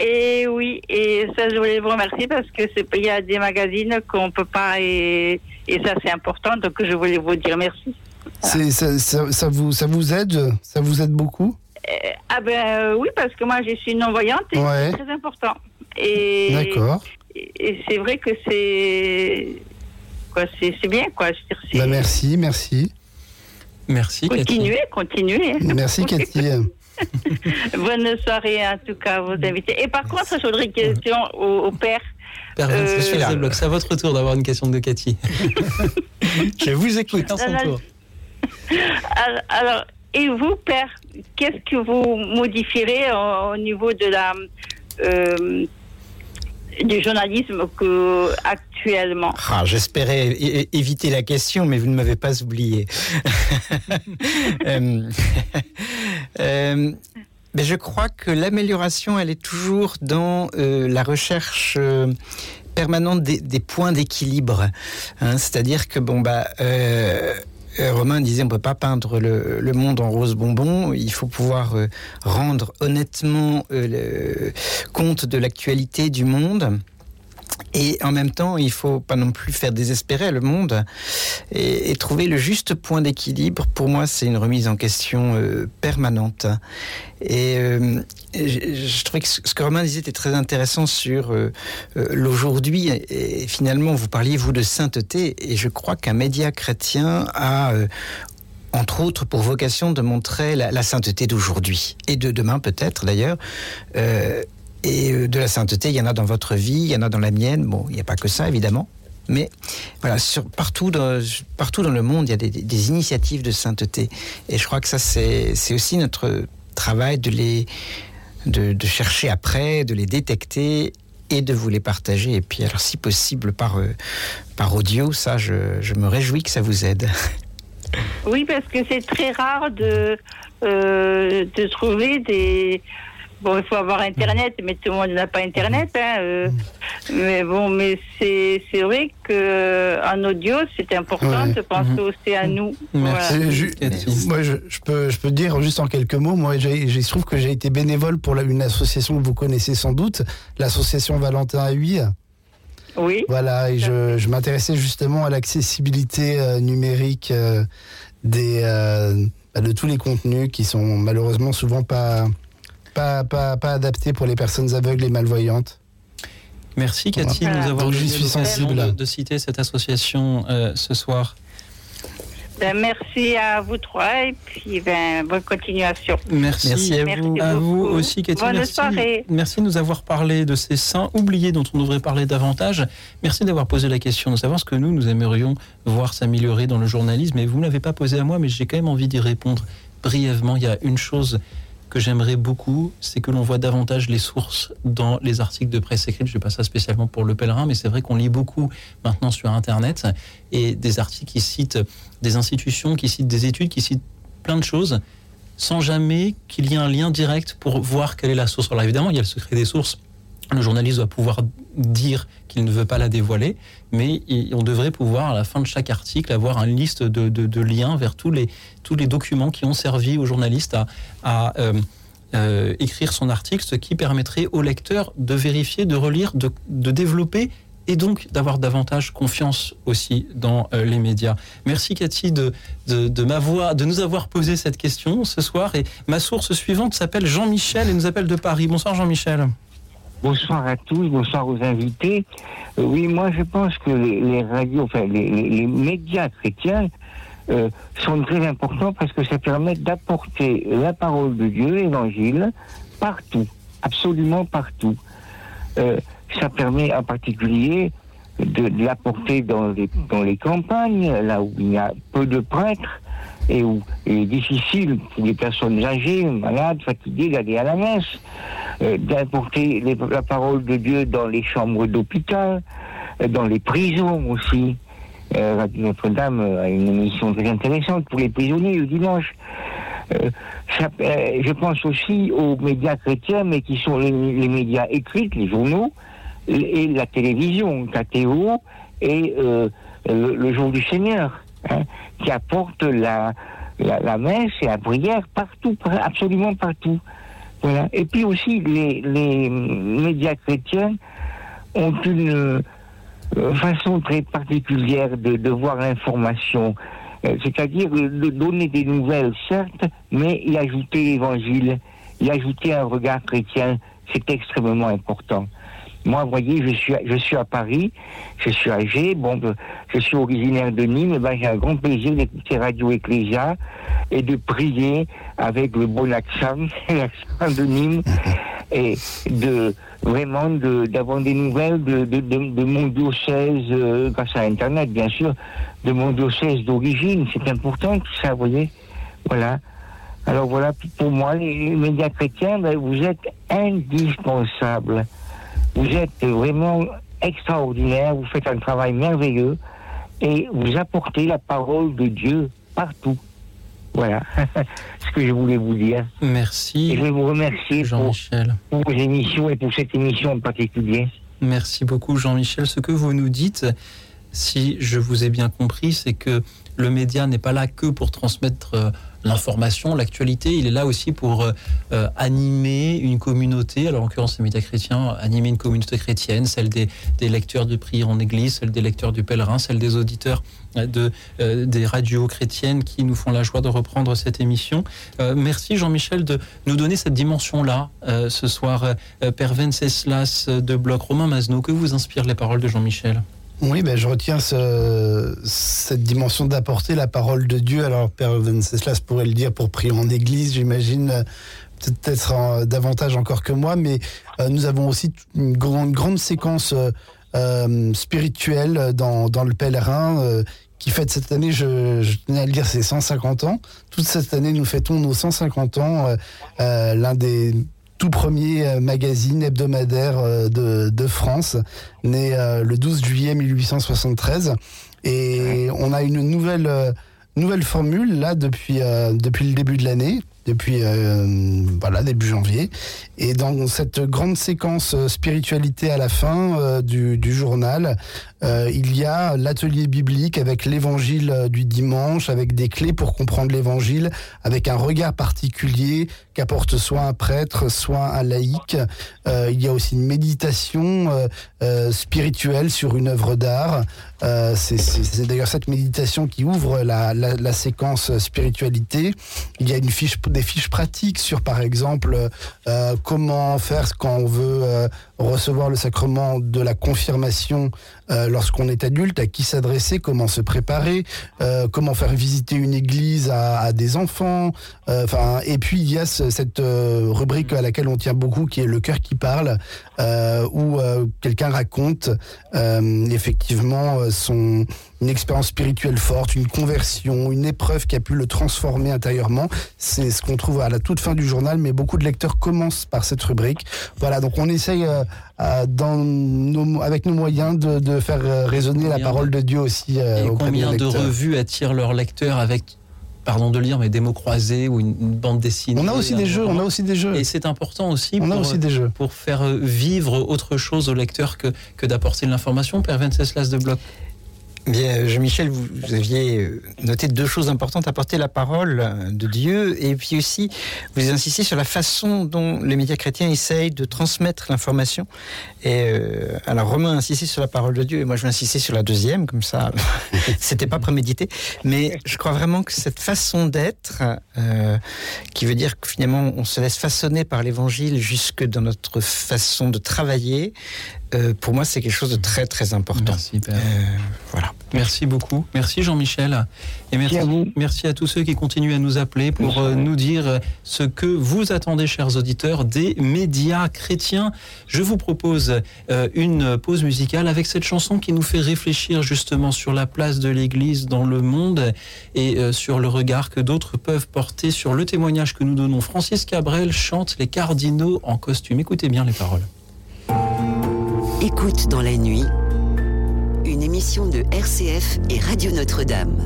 Et oui, et ça, je voulais vous remercier parce que c'est il y a des magazines qu'on peut pas et, et ça c'est important, donc je voulais vous dire merci. C'est ça, ça, ça, vous ça vous aide, ça vous aide beaucoup? Euh, Ah ben euh, oui, parce que moi je suis non voyante et ouais. c'est très important. Et d'accord. Et, et c'est vrai que c'est quoi, c'est bien quoi. Je veux dire, bah, merci, merci. Merci. Continuez, Cathy. continuez. Merci Cathy. Bonne soirée en tout cas à vos invités. Et par contre, j'aurais une question au, au père. Père euh, c'est à votre tour d'avoir une question de Cathy. Je vous écoute en son tour. Alors, alors, et vous, père, qu'est-ce que vous modifierez au, au niveau de la euh, du journalisme actuellement ah, J'espérais éviter la question, mais vous ne m'avez pas oublié. euh, euh, mais je crois que l'amélioration, elle est toujours dans euh, la recherche. Permanente des, points d'équilibre hein, c'est à dire que bon bah Romain disait on peut pas peindre le, le, monde en rose bonbon. Il faut pouvoir euh, rendre honnêtement euh, le compte de l'actualité du monde et en même temps il faut pas non plus faire désespérer le monde et, trouver le juste point d'équilibre. Pour moi c'est une remise en question euh, permanente. Et euh, je, trouvais que ce que Romain disait était très intéressant sur euh, l'aujourd'hui. Et finalement vous parliez vous de sainteté. Et je crois qu'un média chrétien a entre autres pour vocation de montrer la, sainteté d'aujourd'hui. Et de demain peut-être d'ailleurs et euh, de la sainteté il y en a dans votre vie il y en a dans la mienne. Bon il n'y a pas que ça évidemment. Mais voilà partout dans, partout dans le monde il y a des, initiatives de sainteté. Et je crois que ça c'est aussi notre travail de les de chercher après de les détecter et de vous les partager. Et puis alors si possible par euh, par audio ça je, je me réjouis que ça vous aide. Oui parce que c'est très rare de euh, de trouver des bon il faut avoir internet mais tout le monde n'a pas internet hein, euh, mais bon mais c'est c'est vrai que en audio c'est important ouais. de penser mmh. aussi à nous. Voilà. je, moi je, je peux je peux dire juste en quelques mots moi il se trouve que j'ai été bénévole pour la, une association que vous connaissez sans doute l'association valentin à 8 oui. Voilà et je, je m'intéressais justement à l'accessibilité euh, numérique euh, des euh, de tous les contenus qui sont malheureusement souvent pas pas, pas, pas adapté pour les personnes aveugles et malvoyantes. Merci Cathy voilà. de nous avoir Donc, j'y suis sensible de, de citer cette association euh, ce soir. Ben, merci à vous trois et puis ben, bonne continuation. Merci, merci à, merci vous, à vous aussi Cathy. Bonne merci, soirée. merci de nous avoir parlé de ces saints oubliés dont on devrait parler davantage. Merci d'avoir posé la question de savoir ce que nous, nous aimerions voir s'améliorer dans le journalisme. Et vous ne l'avez pas posé à moi, mais j'ai quand même envie d'y répondre brièvement. Il y a une chose que j'aimerais beaucoup, c'est que l'on voit davantage les sources dans les articles de presse écrite. Je ne pas ça spécialement pour le pèlerin, mais c'est vrai qu'on lit beaucoup maintenant sur Internet et des articles qui citent des institutions, qui citent des études, qui citent plein de choses, sans jamais qu'il y ait un lien direct pour voir quelle est la source. Alors évidemment, il y a le secret des sources le journaliste doit pouvoir dire qu'il ne veut pas la dévoiler, mais on devrait pouvoir, à la fin de chaque article, avoir une liste de, liens vers tous les, documents qui ont servi au journaliste à, euh, euh, écrire son article, ce qui permettrait au lecteur de vérifier, de relire, de, développer et donc d'avoir davantage confiance aussi dans euh, les médias. Merci Cathy de, de, de nous avoir posé cette question ce soir. Et ma source suivante s'appelle Jean-Michel et nous appelle de Paris. Bonsoir Jean-Michel. Bonsoir à tous, bonsoir aux invités. Euh, oui, moi je pense que les, radios, enfin les, médias chrétiens euh, sont très importants parce que ça permet d'apporter la parole de Dieu, l'évangile, partout, absolument partout. Euh, ça permet en particulier de, l'apporter dans les, dans les campagnes, là où il y a peu de prêtres et où il est difficile pour les personnes âgées, malades, fatiguées d'aller à la messe. Euh, d'importer la parole de Dieu dans les chambres d'hôpital, euh, dans les prisons aussi. Euh, Notre-Dame a une émission très intéressante pour les prisonniers le dimanche. je pense aussi aux médias chrétiens, mais qui sont les, médias écrits, les journaux, et la télévision, KTO, et le, jour du Seigneur, hein, qui apportent la, la, messe et la prière partout, absolument partout. Et puis aussi, les, médias chrétiens ont une euh, façon très particulière de, voir l'information. Euh, c'est-à-dire de donner des nouvelles, certes, mais y ajouter l'évangile, y ajouter un regard chrétien, c'est extrêmement important. Moi, vous voyez, je suis, je suis à Paris, je suis âgé, bon, je suis originaire de Nîmes, ben, j'ai un grand plaisir d'écouter Radio Ecclesia et de prier avec le bon accent, l'accent de Nîmes, et de vraiment d'avoir des nouvelles de, de, de, mon diocèse, euh, grâce à Internet, bien sûr, de mon diocèse d'origine. C'est important tout ça, vous voyez. Voilà. Alors voilà, pour moi, les médias chrétiens, ben, vous êtes indispensables. Vous êtes vraiment extraordinaire, vous faites un travail merveilleux et vous apportez la parole de Dieu partout. Voilà ce que je voulais vous dire. Merci. Et je vais vous remercier Jean-Michel. Pour, vos émissions et pour cette émission en particulier. Merci beaucoup Jean-Michel. Ce que vous nous dites, si je vous ai bien compris, c'est que le média n'est pas là que pour transmettre euh, l'information, l'actualité, il est là aussi pour euh, euh, animer une communauté, alors en l'occurrence les médias chrétiens, animer une communauté chrétienne, celle des, lecteurs de prière en église, celle des lecteurs du pèlerin, celle des auditeurs de, des radios chrétiennes qui nous font la joie de reprendre cette émission. merci Jean-Michel de nous donner cette dimension-là ce soir. Père Venceslas de Bloc Romain Mazno, que vous inspirent les paroles de Jean-Michel? Oui, ben, je retiens cette dimension d'apporter la parole de Dieu. Alors, Père Venceslas pourrait le dire pour prier en église, j'imagine, peut-être davantage encore que moi, mais euh, nous avons aussi une grande, séquence euh, euh, spirituelle dans, le pèlerin. qui fête cette année, je, tenais à le dire, c'est 150 ans. Toute cette année, nous fêtons nos 150 ans. L'un des tout premier euh, magazine hebdomadaire euh, de, France, né euh, le 12 juillet 1873. Et on a une nouvelle, nouvelle formule là depuis, depuis le début de l'année, depuis voilà début janvier. Et dans cette grande séquence spiritualité à la fin du, du, journal, euh, il y a l'atelier biblique avec l'évangile euh, du dimanche, avec des clés pour comprendre l'évangile, avec un regard particulier qu'apporte soit un prêtre, soit un laïc. Euh, il y a aussi une méditation spirituelle sur une œuvre d'art. c'est d'ailleurs cette méditation qui ouvre la, séquence spiritualité. Il y a une fiche, des fiches pratiques sur, par exemple, comment faire quand on veut recevoir le sacrement de la confirmation euh, lorsqu'on est adulte, à qui s'adresser, comment se préparer, euh, comment faire visiter une église à, des enfants. Euh, enfin, et puis il y a cette rubrique à laquelle on tient beaucoup, qui est le cœur qui parle, où quelqu'un raconte effectivement son une expérience spirituelle forte, une conversion, une épreuve qui a pu le transformer intérieurement. C'est ce qu'on trouve à la toute fin du journal, mais beaucoup de lecteurs commencent par cette rubrique. Voilà, donc on essaye euh, dans avec nos moyens de, faire euh, résonner la parole de Dieu aussi. Euh, Et combien de revues attirent leurs lecteurs avec pardon de lire, mais des mots croisés ou une, une bande dessinée. On a aussi des jeux, on a aussi des jeux. Et c'est important aussi, on pour, a aussi des jeux. pour faire vivre autre chose au lecteur que, que d'apporter de l'information. Père Venceslas de Bloch. Bien, Jean-Michel, vous, vous, aviez noté deux choses importantes apporter la parole de Dieu et puis aussi vous insistez sur la façon dont les médias chrétiens essayent de transmettre l'information. Et euh, alors Romain a insisté sur la parole de Dieu et moi je vais insister sur la deuxième, comme ça c'était pas prémédité. Mais je crois vraiment que cette façon d'être, euh, qui veut dire que finalement on se laisse façonner par l'évangile jusque dans notre façon de travailler, euh, pour moi, c'est quelque chose de très très important. Merci, Père. Euh, voilà. Merci beaucoup. Merci Jean-Michel. Et merci, à vous. merci à tous ceux qui continuent à nous appeler pour euh, nous dire ce que vous attendez, chers auditeurs, des médias chrétiens. Je vous propose euh, une pause musicale avec cette chanson qui nous fait réfléchir justement sur la place de l'Église dans le monde et euh, sur le regard que d'autres peuvent porter sur le témoignage que nous donnons. Francis Cabrel chante Les cardinaux en costume. Écoutez bien les paroles. Écoute dans la nuit, une émission de RCF et Radio Notre-Dame.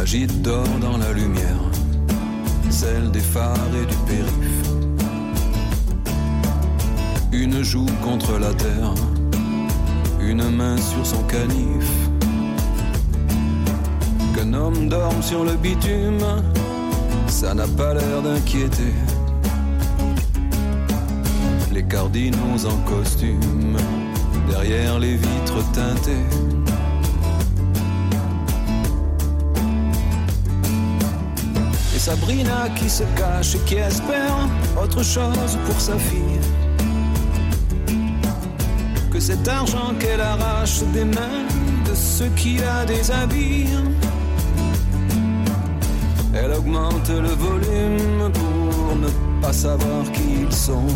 Agite d'or dans la lumière, celle des phares et du périph. Une joue contre la terre une main sur son canif. Qu'un homme dorme sur le bitume, ça n'a pas l'air d'inquiéter. Les cardinaux en costume, derrière les vitres teintées. Et Sabrina qui se cache et qui espère autre chose pour sa fille que cet argent qu'elle arrache des mains de ceux qui la déshabillent. Elle augmente le volume pour ne pas savoir qui ils sont.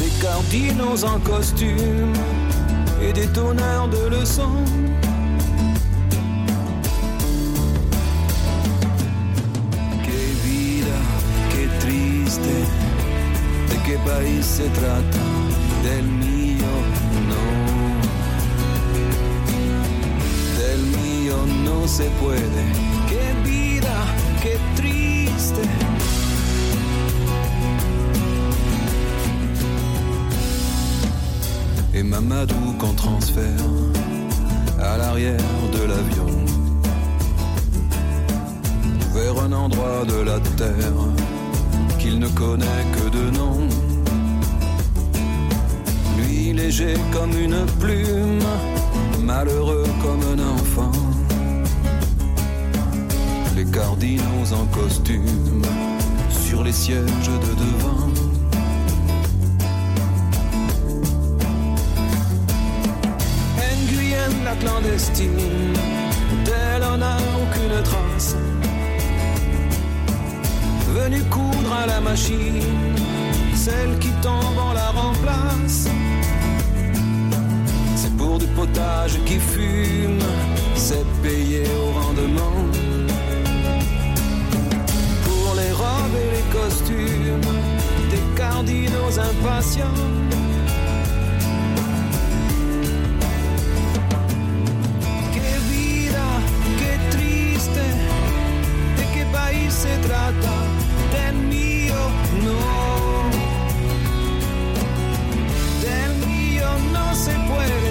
Des cardinaux en costume et des donneurs de leçons. Que vida, que triste, de qué país se trata. Del mío no. Del mío no se puede. Qué vida, qué triste. Et Mamadou qu'on transfère à l'arrière de l'avion vers un endroit de la terre qu'il ne connaît que de nom léger comme une plume, malheureux comme un enfant. Les cardinaux en costume sur les sièges de devant. Guyenne, la clandestine, d'elle on n'a aucune trace. Venue coudre à la machine, celle qui tombe, on la remplace pour du potage qui fume, c'est payé au rendement. Pour les robes et les costumes, des cardinaux impatients. Que vida, que triste, de qué país se trata, del mío, no. Del mío no se puede.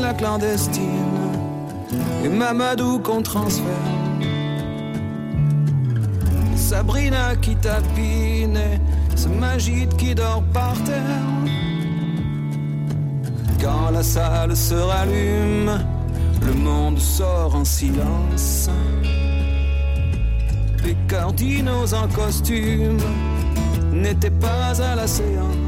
La clandestine, et Mamadou qu'on transfère. Sabrina qui tapine, et ce Magid qui dort par terre. Quand la salle se rallume, le monde sort en silence les cardinaux en costume n'étaient pas à la séance.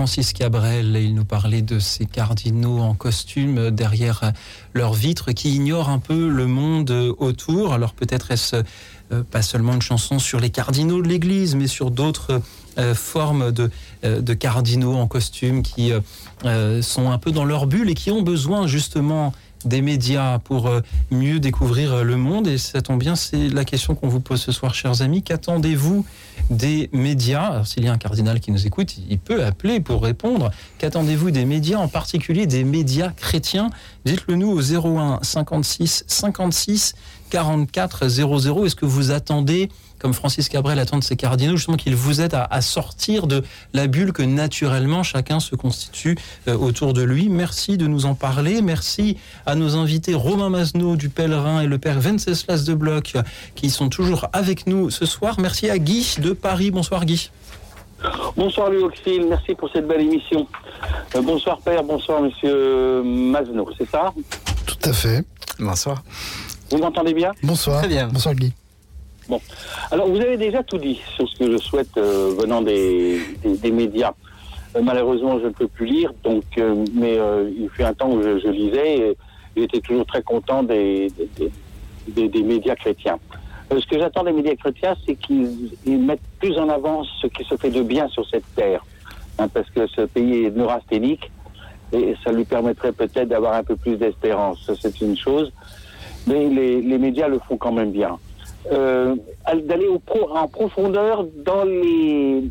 Francis Cabrel il nous parlait de ces cardinaux en costume derrière leurs vitres qui ignorent un peu le monde autour. Alors peut-être est-ce euh, pas seulement une chanson sur les cardinaux de l'Église, mais sur d'autres euh, formes euh, de, cardinaux en costume qui sont un peu dans leur bulle et qui ont besoin justement des médias pour euh, mieux découvrir le monde. Et ça tombe bien, c'est la question qu'on vous pose ce soir, chers amis. Qu'attendez-vous des médias? S'il y a un cardinal qui nous écoute, il peut appeler pour répondre. Qu'attendez-vous des médias, en particulier des médias chrétiens? Dites-le nous au 01 56 56 44 00. Est-ce que vous attendez comme Francis Cabrel attend de ses cardinaux, justement qu'il vous aide à, sortir de la bulle que naturellement chacun se constitue euh, autour de lui. Merci de nous en parler. Merci à nos invités Romain Masneau du Pèlerin et le père Venceslas de Bloch qui sont toujours avec nous ce soir. Merci à Guy de Paris. Bonsoir Guy. Bonsoir Louis Auxil, merci pour cette belle émission. Euh, bonsoir Père, bonsoir Monsieur Masneau, c'est ça Tout à fait. Bonsoir. Vous m'entendez bien Bonsoir. Très bien. Bonsoir Guy. Bon, alors vous avez déjà tout dit sur ce que je souhaite euh, venant des, des, médias. Euh, malheureusement, je ne peux plus lire, donc, euh, mais il fut un temps où je, lisais et j'étais toujours très content des, des, des médias chrétiens. ce que j'attends des médias chrétiens, c'est qu'ils mettent plus en avant ce qui se fait de bien sur cette terre, hein, parce que ce pays est neurasthénique et ça lui permettrait peut-être d'avoir un peu plus d'espérance. C'est une chose, mais les, les médias le font quand même bien euh, d'aller en profondeur dans les,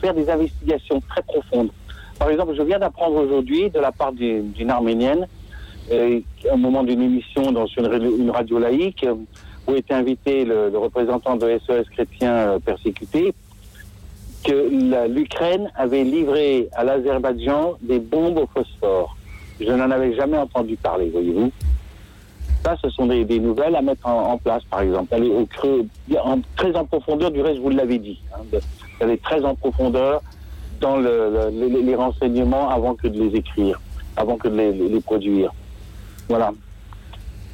faire des investigations très profondes. Par exemple, je viens d'apprendre aujourd'hui de la part d'une arménienne, euh, au moment d'une émission dans une, radio laïque, où était invité le, représentant de SOS chrétien euh, persécuté, que l'Ukraine avait livré à l'Azerbaïdjan des bombes au phosphore. Je n'en avais jamais entendu parler, voyez-vous. Ça, ce sont des, nouvelles à mettre en, place, par exemple. Aller au creux, très en profondeur, du reste, vous l'avez dit. Hein, très en profondeur dans le, les, renseignements avant que de les écrire, avant que de les, produire. Voilà.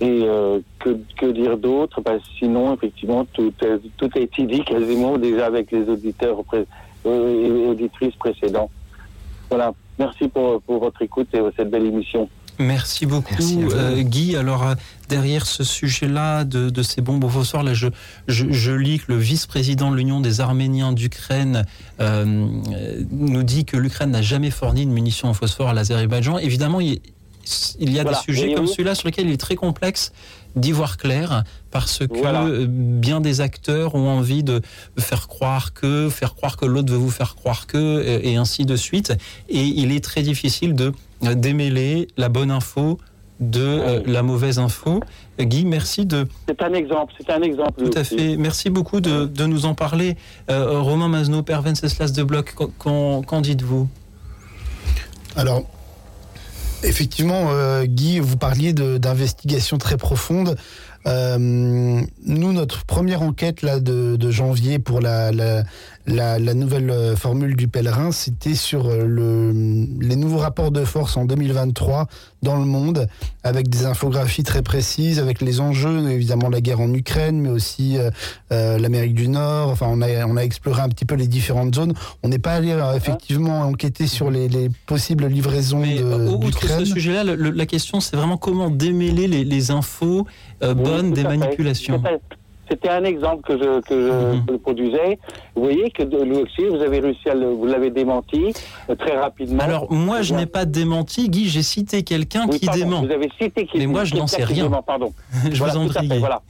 Et euh, que, que, dire d'autre? Ben, Sinon, effectivement, tout, tout a été dit quasiment déjà avec les auditeurs euh, et auditrices précédents. Voilà. Merci pour votre écoute et cette belle émission. Merci beaucoup, euh, Guy. Alors, euh, derrière ce sujet-là de, ces bombes au phosphore, là, je, je, lis que le vice-président de l'Union des Arméniens d'Ukraine euh, nous dit que l'Ukraine n'a jamais fourni une munition au phosphore à l'Azerbaïdjan. Évidemment, il, y a des sujets comme celui-là sur lesquels il est très complexe d'y voir clair parce que bien des acteurs ont envie de faire croire que, faire croire que l'autre veut vous faire croire que, et ainsi de suite. Et il est très difficile de démêler la bonne info de euh, la mauvaise info. Guy, merci de... C'est un exemple, c'est un exemple. Tout à fait. Merci beaucoup de, de nous en parler. Euh, Romain Mazno, Père Venceslas de Bloc, qu'en dites-vous? Alors, effectivement, euh, Guy, vous parliez d'investigation très profonde. nous, notre première enquête de, janvier pour la, la, nouvelle euh, formule du pèlerin, c'était sur euh, le, les nouveaux rapports de force en 2023 dans le monde, avec des infographies très précises, avec les enjeux, évidemment la guerre en Ukraine, mais aussi euh, l'Amérique du Nord. Enfin, on a, on a exploré un petit peu les différentes zones. On n'est pas allé effectivement enquêter sur les, les possibles livraisons mais, Outre ce sujet-là, la question, c'est vraiment comment démêler les, les infos bonnes des manipulations. C'était un exemple que je, que je, mhm. produisais. Vous voyez que lui aussi, vous avez réussi à le, vous l'avez démenti euh, très rapidement. Alors moi, je n'ai pas démenti, Guy. J'ai cité quelqu'un qui dément. Vous avez cité qui. Mais moi, je n'en sais rien. pardon. je vous en prie. Voilà,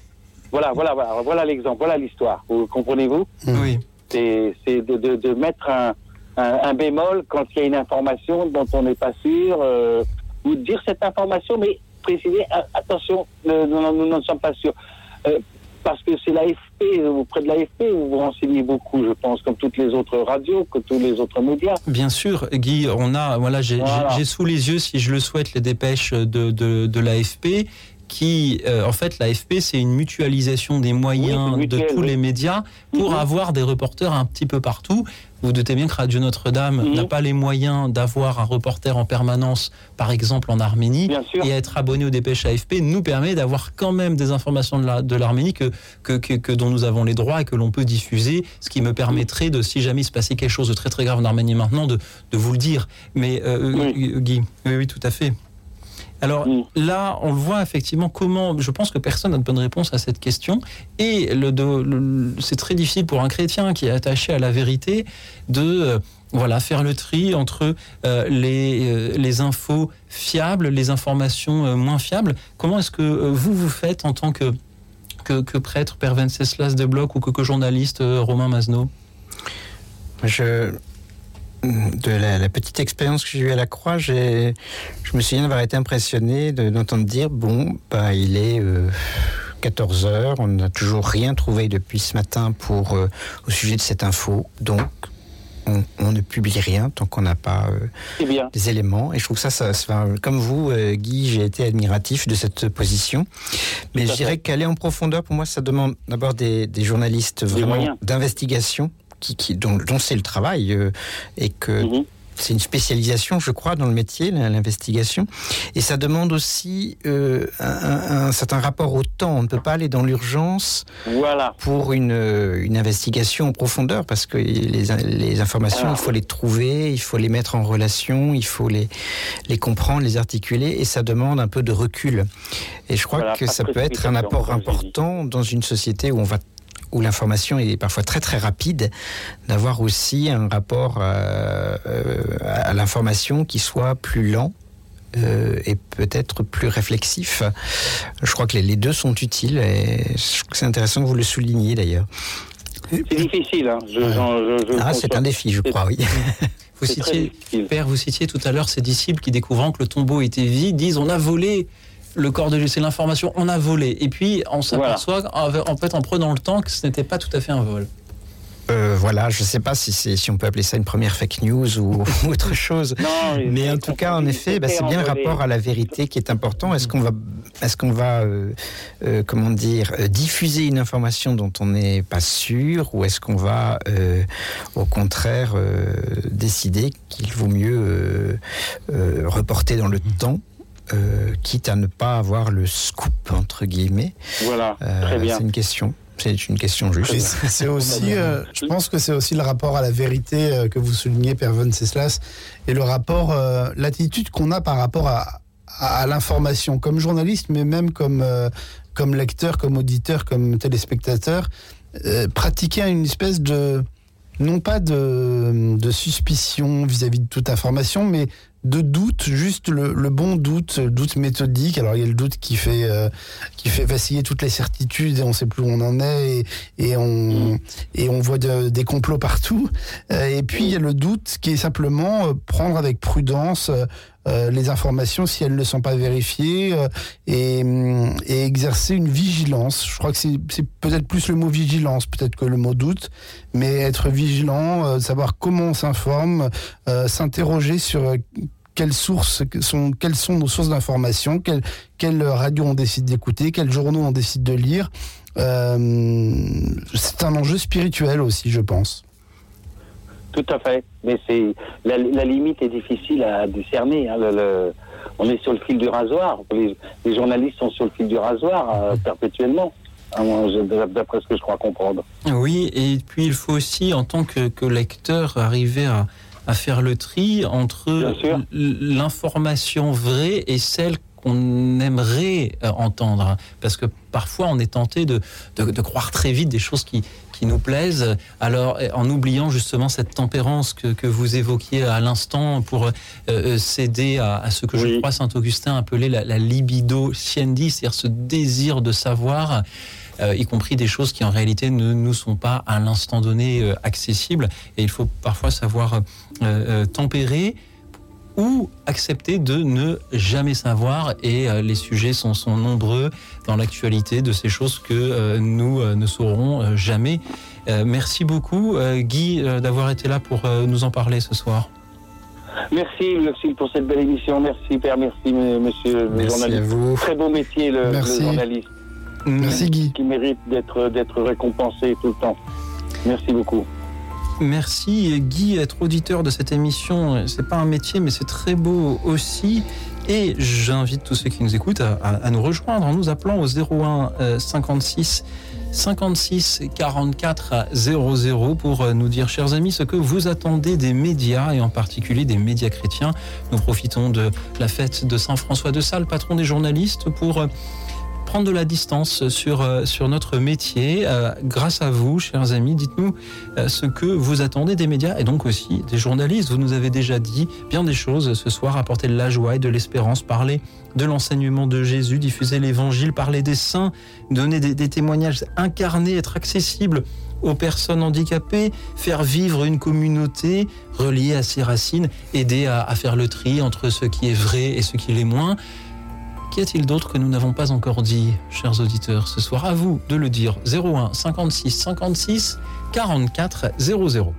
voilà, voilà, voilà, voilà l'exemple, voilà l'histoire. Vous comprenez-vous Oui. C'est de, de, de, mettre un, un, bémol quand il y a une information dont on n'est pas sûr, euh, ou dire cette information, mais préciser attention, nous n'en sommes pas sûrs. Euh, parce que c'est l'AFP, auprès de l'AFP, vous vous renseignez beaucoup, je pense, comme toutes les autres radios, comme tous les autres médias. Bien sûr, Guy, on a, voilà, j'ai sous les yeux, si je le souhaite, les dépêches de, de, de l'AFP qui, euh, en fait, l'AFP, c'est une mutualisation des moyens de tous les médias pour mhm. avoir des reporters un petit peu partout. Vous vous doutez bien que Radio Notre-Dame Mhm. n'a pas les moyens d'avoir un reporter en permanence, par exemple en Arménie, et être abonné aux dépêches AFP nous permet d'avoir quand même des informations de la- de l'Arménie que, que, que- que dont nous avons les droits et que l'on peut diffuser, ce qui me permettrait de, si jamais il se passait quelque chose de très très grave en Arménie maintenant, de, de vous le dire. Mais euh, Oui. Guy, oui, oui, tout à fait. Alors Mm. là, on le voit effectivement comment. Je pense que personne n'a de bonne réponse à cette question. Et le, c'est très difficile pour un chrétien qui est attaché à la vérité de euh, voilà faire le tri entre euh, les, euh, les infos fiables, les informations euh, moins fiables. Comment est-ce que euh, vous vous faites en tant que que, que prêtre, Père Venceslas de Bloch ou que, que journaliste euh, Romain Mazno Je, de la, la petite expérience que j'ai eue à la Croix, je me souviens d'avoir été impressionné de- d'entendre dire bon, bah, il est 14 heures, on n'a toujours rien trouvé depuis ce matin pour, euh, au sujet de cette info, donc on, on ne publie rien tant qu'on n'a pas euh, bien. des éléments. Et je trouve que ça, ça, ça- comme vous, euh, Guy, j'ai été admiratif de cette position. Mais je dirais qu'aller en profondeur, pour moi, ça demande d'abord des, des journalistes vraiment d'investigation, qui, qui, dont, dont c'est le travail, euh, et que Mhm. c'est une spécialisation, je crois, dans le métier, l'investigation. Et ça demande aussi euh, un, certain rapport au temps. On ne peut pas aller dans l'urgence Voilà. pour une, euh, une investigation en profondeur, parce que les, les informations, Ah. il faut les trouver, il faut les mettre en relation, il faut les, les comprendre, les articuler, et ça demande un peu de recul. Et je crois Voilà, que ça peut être un apport important dans une société où on va où l'information est parfois très très rapide, d'avoir aussi un rapport euh, euh, à l'information qui soit plus lent euh, et peut-être plus réflexif. Je crois que les, les deux sont utiles et je trouve que c'est intéressant que vous le souligniez d'ailleurs. C'est difficile. Hein. Je, j'en- je- je le Ah, c'est un défi, je crois, oui. Vous citiez. Père, vous citiez tout à l'heure ces disciples qui, découvrant que le tombeau était vide, disent on a volé le corps de. C'est l'information, on a volé. Et puis, on s'aperçoit, en en fait, en prenant le temps, que ce n'était pas tout à fait un vol. Euh, voilà, je ne sais pas si, c'est- si on peut appeler ça une première fake news ou autre chose. Non, Mais en tout cas, en effet, bah, c'est bien le rapport à la vérité qui est important. Est-ce qu'on va, est-ce qu'on va, euh, euh, comment dire, euh, diffuser une information dont on n'est pas sûr, ou est-ce qu'on va, euh, au contraire, euh, décider qu'il vaut mieux euh, euh, reporter dans le temps, euh, quitte à ne pas avoir le scoop entre guillemets. Voilà, Euh, très bien. C'est une question. C'est une question juste. c'est aussi, euh, je pense que c'est aussi le rapport à la vérité euh, que vous soulignez, Père Venceslas, et le rapport, euh, l'attitude qu'on a par rapport à, à, à l'information, comme journaliste, mais même comme, euh, comme lecteur, comme auditeur, comme téléspectateur, euh, pratiquer une espèce de, non pas de, de suspicion vis-à-vis de toute information, mais de doute, juste le, bon doute, doute méthodique. Alors il y a le doute qui fait euh, qui fait vaciller toutes les certitudes et on sait plus où on en est et, on et on voit de- des complots partout. Euh, et puis il y a le doute qui est simplement euh, prendre avec prudence euh, les informations si elles ne sont pas vérifiées euh, et, hum, et exercer une vigilance. Je crois que c'est peut-être plus le mot vigilance peut-être que le mot doute, mais être vigilant, euh, savoir comment on s'informe, s'interroger sur quelles sources sont quelles sont nos sources d'information, quelles quelle radio on décide d'écouter, quels journaux on décide de lire. Euh, c'est un enjeu spirituel aussi, je pense. Tout à fait. Mais c'est la, la limite est difficile à discerner. hein. Le- le- on est sur le fil du rasoir. Les, les journalistes sont sur le fil du rasoir euh, perpétuellement. hein, D'après ce que je crois comprendre. Oui, et puis il faut aussi, en tant que, que lecteur, arriver à, à faire le tri entre l'information vraie et celle qu'on aimerait euh, entendre. Parce que parfois, on est tenté de, de- de croire très vite des choses qui, qui nous plaisent, alors euh, en oubliant justement cette tempérance que, que vous évoquiez à l'instant pour euh, euh, céder à, à ce que je crois Saint Augustin appelait la, la libido sciendi, c'est-à-dire ce désir de savoir euh, y compris des choses qui en réalité ne nous sont pas à l'instant donné euh, accessibles. Et il faut parfois savoir euh, tempérer ou accepter de ne jamais savoir. Et euh, les sujets sont, sont nombreux dans l'actualité de ces choses que euh, nous euh, ne saurons euh, jamais. Euh, merci beaucoup, euh, Guy, euh, d'avoir été là pour euh, nous en parler ce soir. Merci, merci pour cette belle émission. Merci, Père. Merci, monsieur le Merci à journaliste. vous. Très beau métier, le, le journaliste, Merci Guy. qui mérite d'être d'être récompensé tout le temps. Merci beaucoup. Merci Guy, être auditeur de cette émission, c'est pas un métier, mais c'est très beau aussi. Et j'invite tous ceux qui nous écoutent à, nous rejoindre en nous appelant au 01 euh, 56 56 44 00 pour euh, nous dire, chers amis, ce que vous attendez des médias et en particulier des médias chrétiens. Nous profitons de la fête de Saint François de Sales, patron des journalistes, pour euh, prendre de la distance sur, euh, sur notre métier. Euh, grâce à vous, chers amis, dites-nous euh, ce que vous attendez des médias et donc aussi des journalistes. Vous nous avez déjà dit bien des choses ce soir, apporter de la joie et de l'espérance, parler de l'enseignement de Jésus, diffuser l'évangile, parler des saints, donner des, témoignages incarnés, être accessible aux personnes handicapées, faire vivre une communauté reliée à ses racines, aider à, à faire le tri entre ce qui est vrai et ce qui l'est moins. Qu'y a-t-il d'autre que nous n'avons pas encore dit, chers auditeurs, ce soir À vous de le dire. 01 56 56 44 00.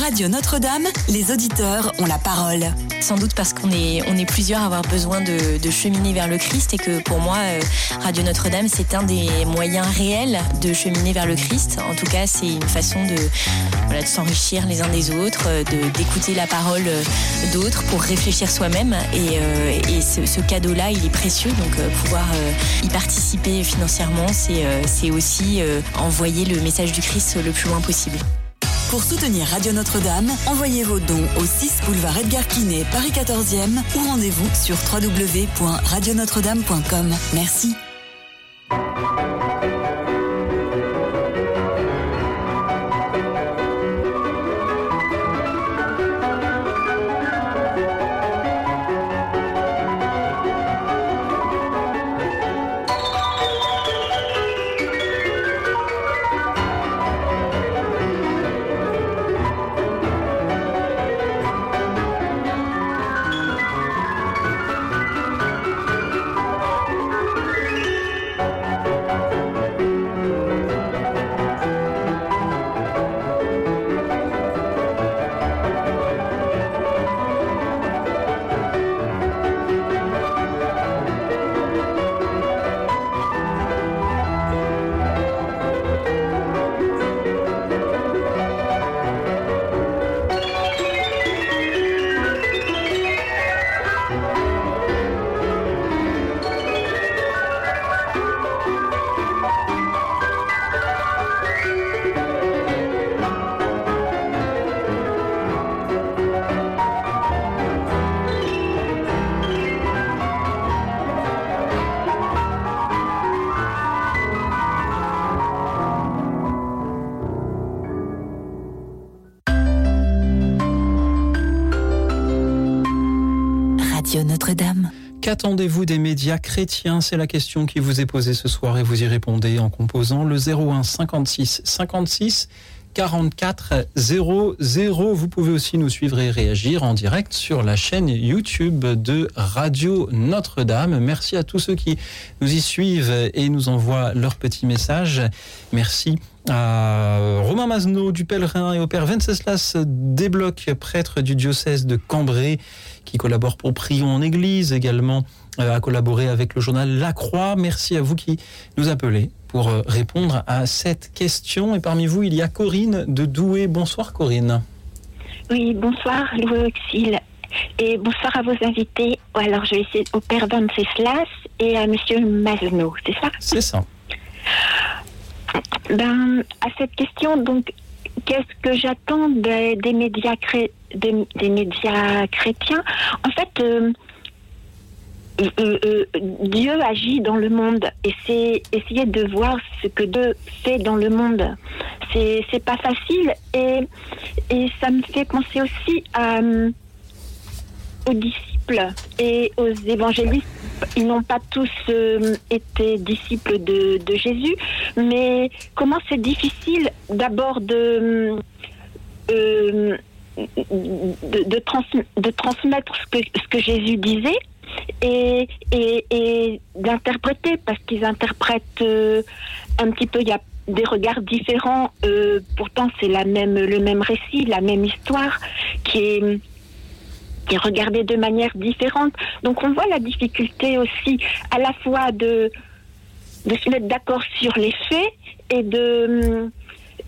Radio Notre-Dame, les auditeurs ont la parole. Sans doute parce qu'on est, on est plusieurs à avoir besoin de, cheminer vers le Christ et que pour moi, euh, Radio Notre-Dame, c'est un des moyens réels de cheminer vers le Christ. En tout cas, c'est une façon de, voilà, de s'enrichir les uns des autres, euh, de, d'écouter la parole euh, d'autres pour réfléchir soi-même. Et, ce, cadeau-là, il est précieux. Donc, pouvoir y participer financièrement, c'est, c'est aussi envoyer le message du Christ le plus loin possible. Pour soutenir Radio Notre-Dame, envoyez vos dons au 6 boulevard Edgar Quinet, Paris 14e ou rendez-vous sur www.radionotre-dame.com. Merci. Qu'attendez-vous des médias chrétiens? C'est la question qui vous est posée ce soir et vous y répondez en composant le 01 56 56 44 00. Vous pouvez aussi nous suivre et réagir en direct sur la chaîne YouTube de Radio Notre-Dame. Merci à tous ceux qui nous y suivent et nous envoient leurs petits messages. Merci à Romain Mazneau du Pèlerin et au Père Venceslas Desblocs, prêtre du diocèse de Cambrai, qui collabore pour Prions en Église également, a collaboré avec le journal La Croix. Merci à vous qui nous appelez pour euh, répondre à cette question. Et parmi vous, il y a Corinne de Douai. Bonsoir Corinne. Oui, bonsoir Louis Auxil. Et bonsoir à vos invités. Alors, je vais essayer au père Venceslas et à monsieur Mazno, c'est ça? C'est ça. Ben, à cette question, donc, qu'est-ce que j'attends des, des médias cré- des, des médias chrétiens? En fait, euh, euh, euh, Dieu agit dans le monde et c'est essayer de voir ce que Dieu fait dans le monde. C'est c'est pas facile et, et ça me fait penser aussi euh, aux disciples et aux évangélistes. Ils n'ont pas tous euh, été disciples de, de Jésus, mais comment c'est difficile d'abord de, euh, de, de, trans- de transmettre ce que, ce que Jésus disait et, d'interpréter, parce qu'ils interprètent euh, un petit peu, il y a des regards différents, euh, pourtant c'est même, le même récit, la même histoire qui est regardée de manière différente. Donc on voit la difficulté aussi à la fois de se mettre d'accord sur les faits et de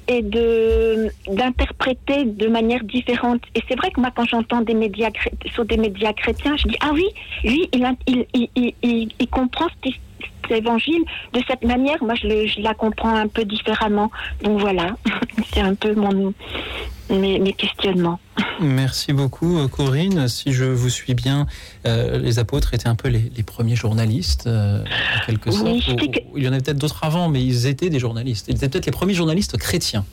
et de d'interpréter de manière différente. Et c'est vrai que moi, quand j'entends des médias sur des médias chrétiens, je dis ah oui, lui, il comprend cet, cet évangile de cette manière. Moi, je, le- je la comprends un peu différemment. Donc voilà, c'est un peu mon mes, mes questionnements. Merci beaucoup, euh, Corinne. Si je vous suis bien, euh, les apôtres étaient un peu les, les premiers journalistes, euh, en quelque sorte. Ou- que- Il y en avait peut-être d'autres avant, mais ils étaient des journalistes. Ils étaient peut-être les premiers journalistes chrétiens.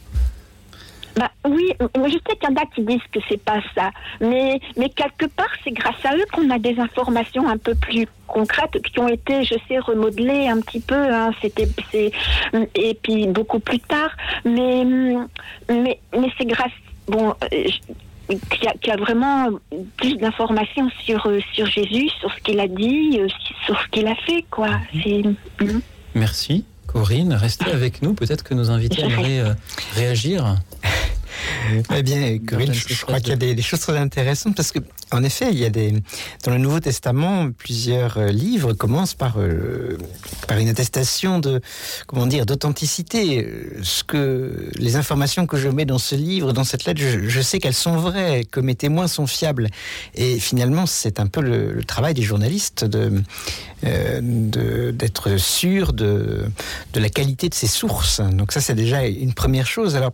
Bah oui, je sais qu'il y en a qui disent que c'est pas ça, mais mais quelque part c'est grâce à eux qu'on a des informations un peu plus concrètes qui ont été, je sais, remodelées un petit peu. Hein, C'était et puis beaucoup plus tard, mais mais mais c'est grâce bon. euh, y, a, a vraiment plus d'informations sur euh, sur Jésus, sur ce qu'il a dit, euh, sur ce qu'il a fait, quoi. C'est Mhm. Merci, Corinne. Restez avec nous. Peut-être que nos invités aimeraient euh, réagir. Eh bien, Corinne, je, je crois qu'il y a des, des choses très intéressantes parce que, en effet, il y a des dans le Nouveau Testament plusieurs euh, livres commencent par euh, par une attestation de comment dire d'authenticité. Euh, Ce que les informations que je mets dans ce livre, dans cette lettre, je, je sais qu'elles sont vraies, que mes témoins sont fiables. Et finalement, c'est un peu le, le travail des journalistes de euh, d'être sûr de de la qualité de ces sources. Donc ça, c'est déjà une première chose. Alors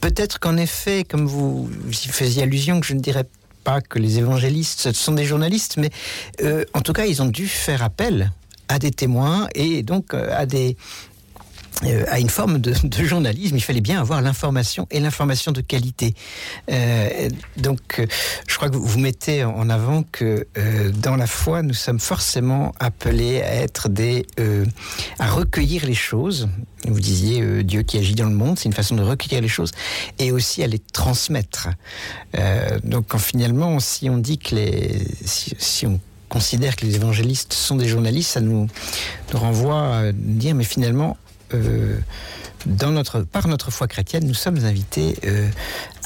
Peut-être qu'en effet, comme vous y faisiez allusion, que je ne dirais pas que les évangélistes sont des journalistes, mais euh, en tout cas, ils ont dû faire appel à des témoins et donc euh, à des euh, à une forme de, journalisme, il fallait bien avoir l'information et l'information de qualité. Euh, donc, euh, je crois que vous, mettez en avant que dans la foi, nous sommes forcément appelés à être des, à recueillir les choses. Vous disiez Dieu qui agit dans le monde, c'est une façon de recueillir les choses et aussi à les transmettre. Donc, quand finalement, si on dit que les, si, on considère que les évangélistes sont des journalistes, ça nous renvoie à dire, mais finalement, euh, dans notre, par notre foi chrétienne, nous sommes invités euh,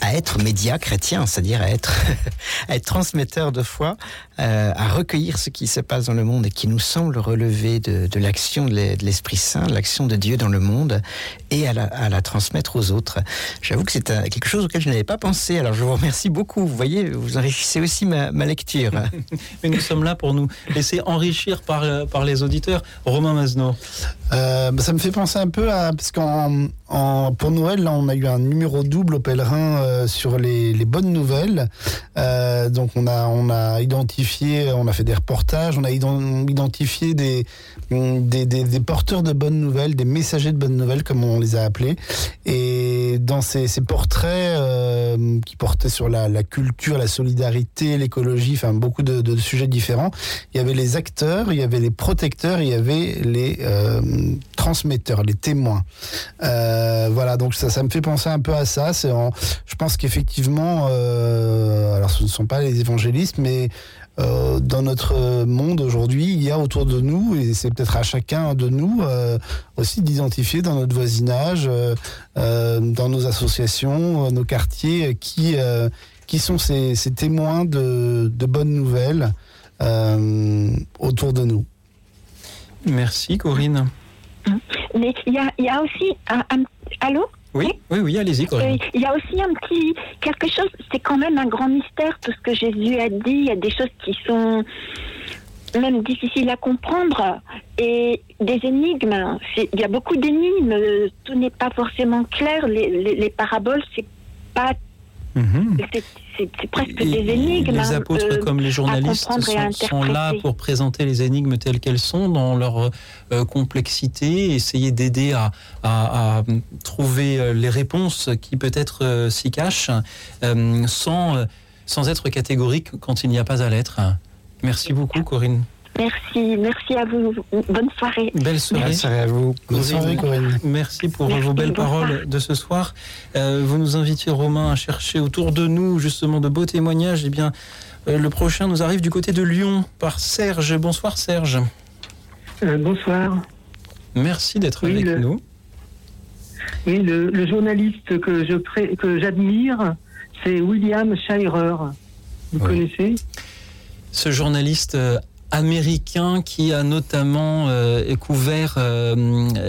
à être médias chrétiens, c'est-à-dire à être, à être transmetteurs de foi, euh, à recueillir ce qui se passe dans le monde et qui nous semble relever de, de l'action de l'e- de l'Esprit Saint, de l'action de Dieu dans le monde, et à la, à la transmettre aux autres. J'avoue que c'est quelque chose auquel je n'avais pas pensé, alors je vous remercie beaucoup. Vous voyez, vous enrichissez aussi ma, ma lecture. Mais nous sommes là pour nous laisser enrichir par, euh, par les auditeurs. Romain Mazno. Euh, bah, ça me fait penser un peu à parce qu'en um, pour Noël là on a eu un numéro double au pèlerin euh, sur les, bonnes nouvelles Euh, donc on a on a identifié on a fait des reportages on a ident- identifié des des, porteurs de bonnes nouvelles des messagers de bonnes nouvelles comme on les a appelés et dans ces, portraits euh, qui portaient sur la, culture la solidarité l'écologie enfin beaucoup de, sujets différents il y avait les acteurs il y avait les protecteurs il y avait les euh, transmetteurs, les témoins. Voilà, donc ça, ça me fait penser un peu à ça. C'est je pense qu'effectivement, euh, alors ce ne sont pas les évangélistes, mais euh, dans notre monde aujourd'hui, il y a autour de nous, et c'est peut-être à chacun de nous euh, aussi d'identifier dans notre voisinage, euh, euh, dans nos associations, euh, nos quartiers, euh, qui, euh, sont ces, témoins de, bonnes nouvelles euh, autour de nous. Merci, Corinne. Mais il y a, il y a aussi un, un- allô Oui, oui, oui, allez-y. Il y a aussi un petit quelque chose, c'est quand même un grand mystère tout ce que Jésus a dit. Il y a des choses qui sont même difficiles à comprendre et des énigmes. Il y a beaucoup d'énigmes. Tout n'est pas forcément clair. Les, les- les paraboles, c'est pas. C'est- C'est presque des énigmes. Les hein, apôtres, euh, comme les journalistes, et sont, sont là pour présenter les énigmes telles qu'elles sont, dans leur euh, complexité, essayer d'aider à, à- à trouver euh, les réponses qui peut-être euh, s'y cachent, sans, sans être catégorique quand il n'y a pas à l'être. Merci beaucoup, Corinne. Merci, merci à vous. Bonne soirée. Belle soirée. Belle soirée à vous. Bonne soirée, Corinne. Merci pour Merci, vos belles bonsoir. paroles de ce soir. Euh, vous nous invitiez, Romain, à chercher autour de nous justement de beaux témoignages. Eh bien, euh, le prochain nous arrive du côté de Lyon par Serge. Bonsoir, Serge. Euh, bonsoir. Merci d'être Oui, avec le- nous. Oui, le, le journaliste que je pré- que j'admire, c'est William Shirer. Vous Oui. connaissez? Ce journaliste américain qui a notamment euh, couvert euh,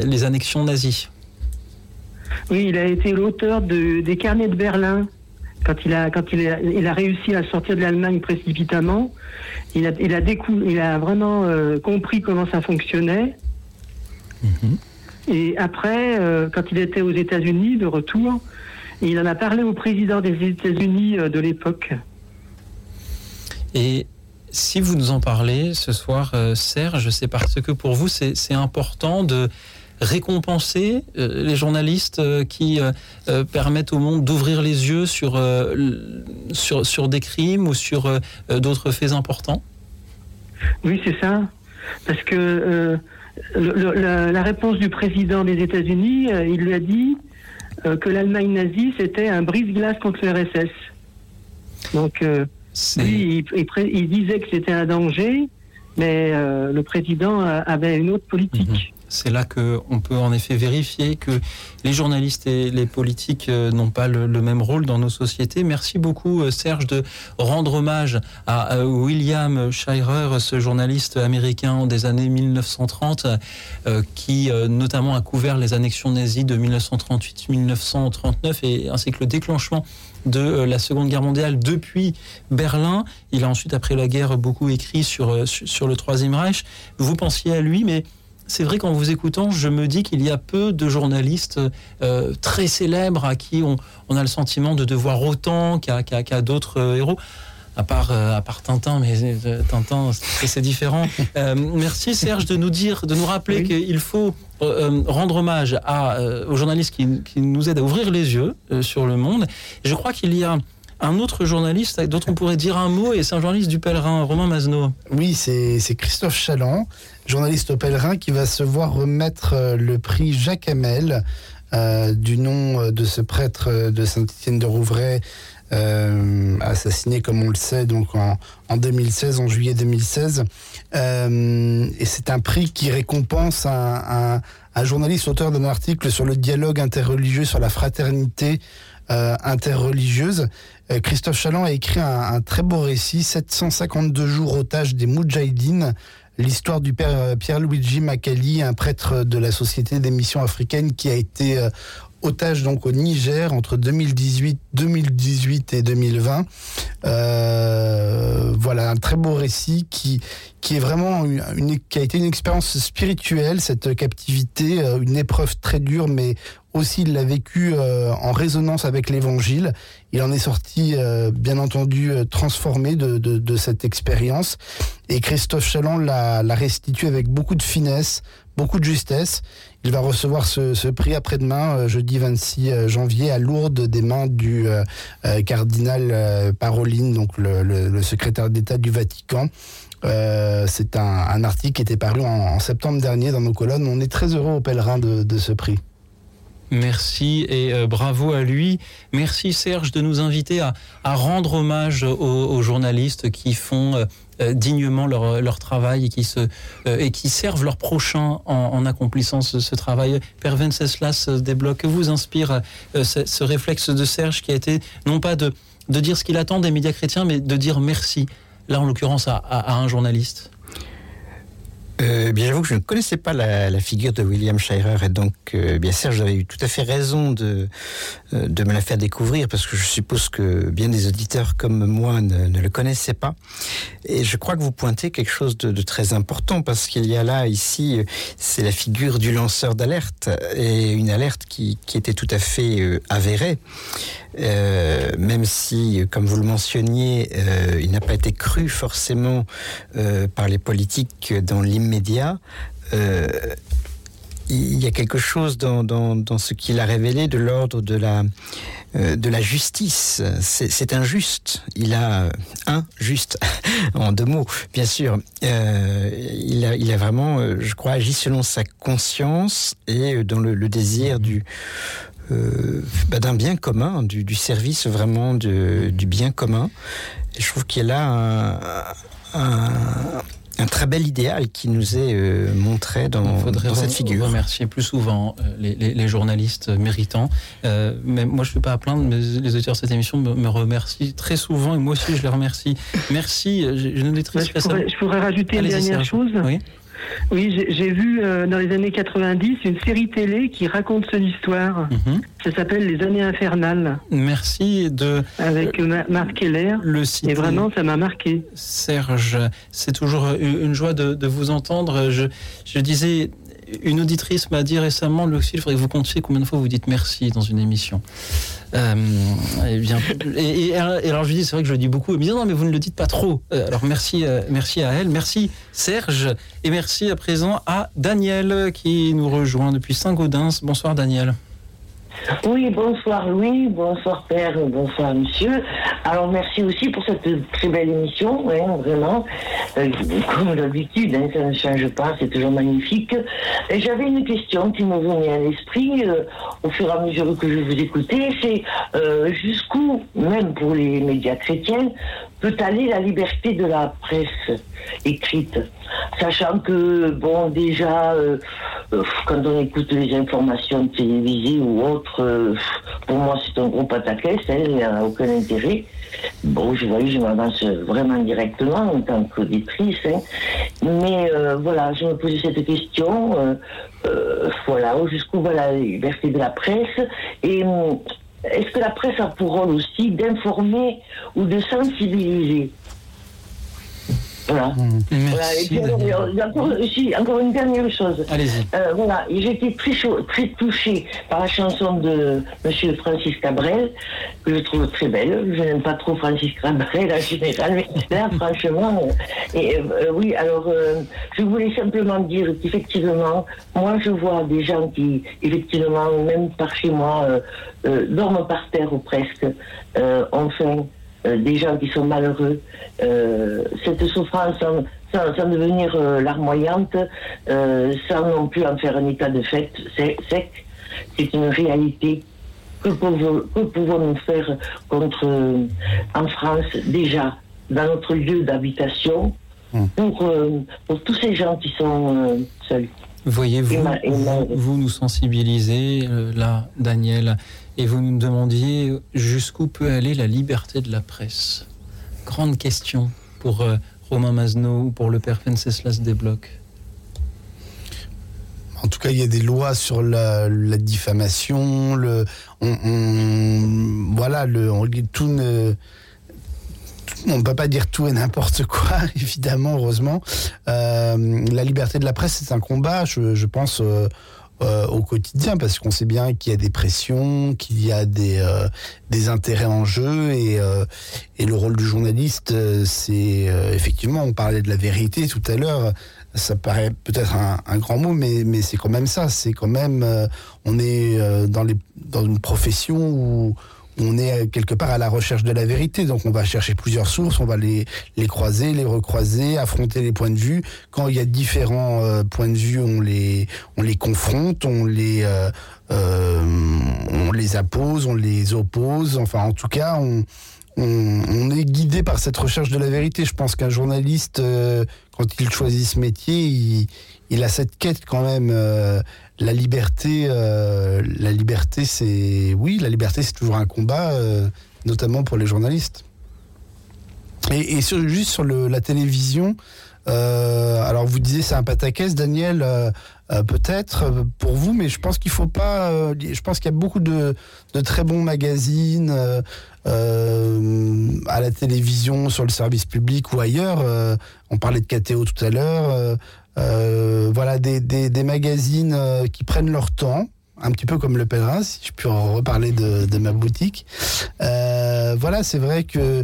les annexions nazies. Oui, il a été l'auteur de- des carnets de Berlin. Quand il a, quand il a, il a réussi à sortir de l'Allemagne précipitamment, il a, il a, décou- il a vraiment euh, compris comment ça fonctionnait. Et après, euh, quand il était aux États-Unis de retour, il en a parlé au président des États-Unis euh, de l'époque. Et si vous nous en parlez ce soir, euh, Serge, c'est parce que pour vous, c'est important de récompenser euh, les journalistes euh, qui permettent au monde d'ouvrir les yeux sur, sur, sur des crimes ou sur d'autres faits importants? Oui, c'est ça. Parce que la, la réponse du président des États-Unis, il lui a dit que l'Allemagne nazie, c'était un brise-glace contre le RSS. Donc, lui, il, il pré- il disait que c'était un danger, mais euh, le président avait une autre politique. C'est là qu'on peut en effet vérifier que les journalistes et les politiques euh, n'ont pas le, le même rôle dans nos sociétés. Merci beaucoup euh, Serge de rendre hommage à William Shirer, ce journaliste américain des années 1930 euh, qui euh, notamment a couvert les annexions nazies de 1938-1939 et ainsi que le déclenchement de euh, la Seconde Guerre mondiale depuis Berlin. Il a ensuite, après la guerre, beaucoup écrit sur, euh, sur le Troisième Reich. Vous pensiez à lui, mais c'est vrai qu'en vous écoutant, je me dis qu'il y a peu de journalistes euh, très célèbres à qui on, a le sentiment de devoir autant qu'à d'autres héros. À part, euh, à part Tintin, mais euh, Tintin, c'est différent. Euh, merci Serge de nous dire, de nous rappeler qu'il faut euh, rendre hommage à, euh, aux journalistes qui, qui nous aident à ouvrir les yeux euh, sur le monde. Et je crois qu'il y a un autre journaliste dont on pourrait dire un mot, et c'est un journaliste du Pèlerin, Romain Mazno. Oui, c'est Christophe Chaland, journaliste au Pèlerin, qui va se voir remettre le prix Jacques Hamel, du nom de ce prêtre de Saint-Étienne de Rouvray, assassiné, comme on le sait, donc en, en 2016, en juillet 2016. Euh, et c'est un prix qui récompense un, journaliste auteur d'un article sur le dialogue interreligieux, sur la fraternité euh, interreligieuse. Euh, Christophe Chaland a écrit un, très beau récit, 752 jours otage des Moudjahidines, l'histoire du père euh, Pierre-Luigi Makali, un prêtre de la Société des missions africaines qui a été euh, otage donc au Niger entre 2018, 2018 et 2020. Euh, voilà un très beau récit qui qui est vraiment une, qui a été une expérience spirituelle cette captivité, euh, une épreuve très dure, mais aussi il l'a vécu euh, en résonance avec l'Évangile. Il en est sorti bien entendu transformé de, de, cette expérience et Christophe Chaland l'a l'a restitué avec beaucoup de finesse, beaucoup de justesse. Il va recevoir ce, prix après-demain, euh, jeudi 26 euh, janvier, à Lourdes, des mains du euh, cardinal euh, Parolin, donc le, secrétaire d'État du Vatican. C'est un, article qui était paru en, septembre dernier dans nos colonnes. On est très heureux au pèlerin de ce prix. Merci et euh, bravo à lui. Merci Serge de nous inviter à, rendre hommage aux, journalistes qui font euh, euh, dignement leur, leur travail et qui, se, et qui servent leurs prochains en, accomplissant ce, travail. Père Venceslas débloque, que vous inspire ce, réflexe de Serge qui a été non pas de, de dire ce qu'il attend des médias chrétiens, mais de dire merci, là en l'occurrence à un journaliste Euh, bien, j'avoue que je ne connaissais pas la, figure de William Shirer et donc, euh, bien Serge avait eu tout à fait raison de, euh, de me la faire découvrir parce que je suppose que bien des auditeurs comme moi ne, le connaissaient pas. Et je crois que vous pointez quelque chose de, de très important parce qu'il y a là, ici, c'est la figure du lanceur d'alerte et une alerte qui, qui était tout à fait avérée. Euh, même si, comme vous le mentionniez, euh, il n'a pas été cru forcément euh, par les politiques dans l'immédiat. il y a quelque chose dans, ce qu'il a révélé de l'ordre de la, justice. C'est injuste. Il a un juste, en deux mots, bien sûr. Il, a, vraiment, je crois, agi selon sa conscience et dans le désir du, euh, bah, d'un bien commun, du, du, service vraiment de, du bien commun. Et je trouve qu'il a un, un, un très bel idéal qui nous est euh, montré dans, dans cette figure. remercier plus souvent euh, les, les, les, journalistes méritants. Euh, mais moi, je ne suis pas à plaindre, mais les auditeurs de cette émission me, me, remercient très souvent et moi aussi, je les remercie. Merci. J'ai une auditrice. Bah, je, pourrais, je, pourrais, rajouter une dernière chose. Oui. Oui, j'ai vu euh, dans les années 90 une série télé qui raconte son histoire. -hmm. Ça s'appelle Les années infernales. Merci de. Avec euh, Marc Keller. Le. Et vraiment, ça m'a marqué. Serge, c'est toujours une joie de, de vous entendre. Je, je disais une auditrice m'a dit récemment, Luxil, il faudrait que vous comptiez combien de fois vous dites merci dans une émission? Euh, et, bien, et, et, et, alors je lui dis, c'est vrai que je le dis beaucoup, mais non, mais vous ne le dites pas trop. Euh, alors merci, euh, merci à elle, merci Serge, et merci à présent à Daniel qui nous rejoint depuis Saint-Gaudens. Bonsoir Daniel. Oui, bonsoir Louis, bonsoir Père, bonsoir Monsieur. Alors merci aussi pour cette très belle émission, hein, vraiment. Euh, comme d'habitude, hein, ça ne change pas, c'est toujours magnifique. J'avais une question qui me venait à l'esprit euh, au fur et à mesure que je vous écoutais, c'est euh, jusqu'où, même pour les médias chrétiens, peut aller la liberté de la presse écrite, sachant que, bon, déjà, euh, quand on écoute les informations télévisées ou autres, euh, pour moi, c'est un hein, il n'y a aucun intérêt. Bon, je voyais, je m'avance vraiment directement en tant qu'auditrice, hein. mais euh, voilà, je me posais cette question, voilà, jusqu'où va la liberté de la presse, et est-ce que la presse a pour rôle aussi d'informer ou de sensibiliser? Voilà. Mmh. Merci, voilà. Et puis, alors, encore, si, encore, une dernière chose. Allez-y. Euh, voilà, j'ai été très, chaud, très touchée par la chanson de Monsieur Francis Cabrel, que je trouve très belle. Je n'aime pas trop Francis Cabrel en général, mais là, franchement, euh, et, euh, oui, alors, euh, je voulais simplement dire qu'effectivement, moi, je vois des gens qui, effectivement, même par chez moi, euh, dorment par terre ou presque, enfin, euh, des gens qui sont malheureux. Euh, cette souffrance sans, sans, sans devenir euh, larmoyante, sans non plus en faire un état de fait sec, c'est une réalité. Que pouvons-nous pouvons faire contre, en France, déjà, dans notre lieu d'habitation, mmh. pour, pour tous ces gens qui sont seuls? Voyez-vous, vous, vous, nous sensibilisez, là, Daniel, et vous nous demandiez jusqu'où peut aller la liberté de la presse. Grande question pour euh, Romain Mazno ou pour le père Fenceslas Desblocs. En tout cas, il y a des lois sur la, diffamation, le, on, voilà, le, on, ne, on ne peut pas dire tout et n'importe quoi, évidemment, heureusement. Euh, la liberté de la presse, c'est un combat, je, je pense, euh, euh, au quotidien parce qu'on sait bien qu'il y a des pressions, qu'il y a des, euh, des intérêts en jeu et, euh, et le rôle du journaliste, euh, c'est euh, effectivement, on parlait de la vérité tout à l'heure, ça paraît peut-être un, grand mot, mais, mais c'est quand même ça, c'est quand même, euh, on est dans, les, dans une profession où on est quelque part à la recherche de la vérité. Donc on va chercher plusieurs sources, on va les, les croiser, les recroiser, affronter les points de vue. Quand il y a différents euh, points de vue, on les, on les confronte, on les, euh, euh, on les appose, on les oppose. Enfin, en tout cas, on, on, on est guidé par cette recherche de la vérité. Je pense qu'un journaliste, euh, quand il choisit ce métier, il, il a cette quête quand même. Euh, la liberté, euh, la liberté, c'est oui, la liberté, c'est toujours un combat, euh, notamment pour les journalistes. Et, sur, juste sur la télévision, euh, alors vous disiez c'est un pataquès, Daniel, peut-être pour vous, mais je pense qu'il faut pas. Je pense qu'il y a beaucoup de, de, très bons magazines à la télévision, sur le service public ou ailleurs. on parlait de KTO tout à l'heure. Euh, voilà, des, des, des magazines euh, qui prennent leur temps, un petit peu comme le pèlerin, si je peux en reparler de, de ma boutique. Euh, voilà, c'est vrai que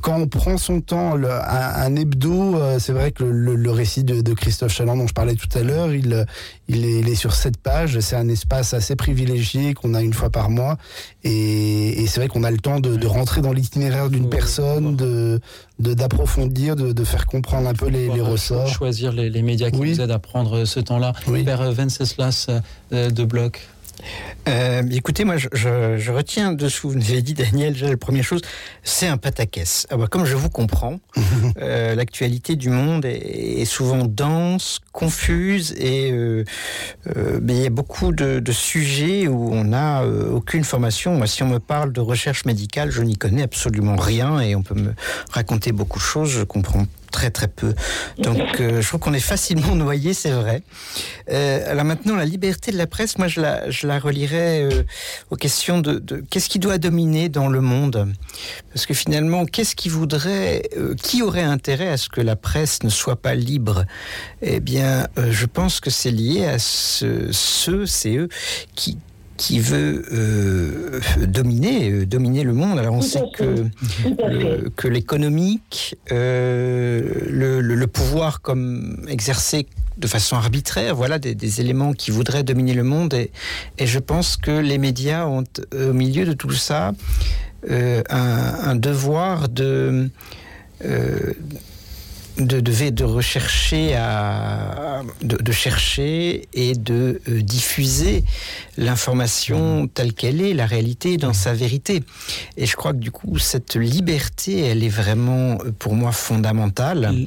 quand on prend son temps, le, un, un, hebdo, euh, c'est vrai que le, le récit de, de, Christophe Chaland dont je parlais tout à l'heure, il, il, est, il est sur sept pages. C'est un espace assez privilégié qu'on a une fois par mois. Et, et c'est vrai qu'on a le temps de, de rentrer dans l'itinéraire d'une personne, de d'approfondir, de, de, faire comprendre un peu les, les ressorts. Choisir les, les médias qui oui. vous aident à prendre ce temps-là. Oui. Père Venceslas de Bloch. Euh, écoutez, moi, je, je, je, retiens de ce que vous nous avez dit, Daniel. La première chose, c'est un pataquès. Ah bah, comme je vous comprends, euh, l'actualité du monde est, est, souvent dense, confuse, et euh, mais il y a beaucoup de, de sujets où on n'a aucune formation. Moi, si on me parle de recherche médicale, je n'y connais absolument rien, et on peut me raconter beaucoup de choses. Je comprends très très peu. Donc euh, je trouve qu'on est facilement noyé, c'est vrai. Euh, alors maintenant, la liberté de la presse, moi je la, je la euh, aux questions de, qu'est-ce qui doit dominer dans le monde? Parce que finalement, qu'est-ce qui voudrait, qui aurait intérêt à ce que la presse ne soit pas libre? Eh bien, je pense que c'est lié à ce, ceux, c'est eux qui qui veut euh, dominer euh, dominer le monde. Alors on sait que le, que l'économique euh, le, le, le pouvoir comme exercé de façon arbitraire voilà des, des éléments qui voudraient dominer le monde. Et, et je pense que les médias ont au milieu de tout ça un, un devoir de de, de, de rechercher à de, chercher et de euh, diffuser l'information telle qu'elle est la réalité dans sa vérité. Et je crois que du coup cette liberté elle est vraiment pour moi fondamentale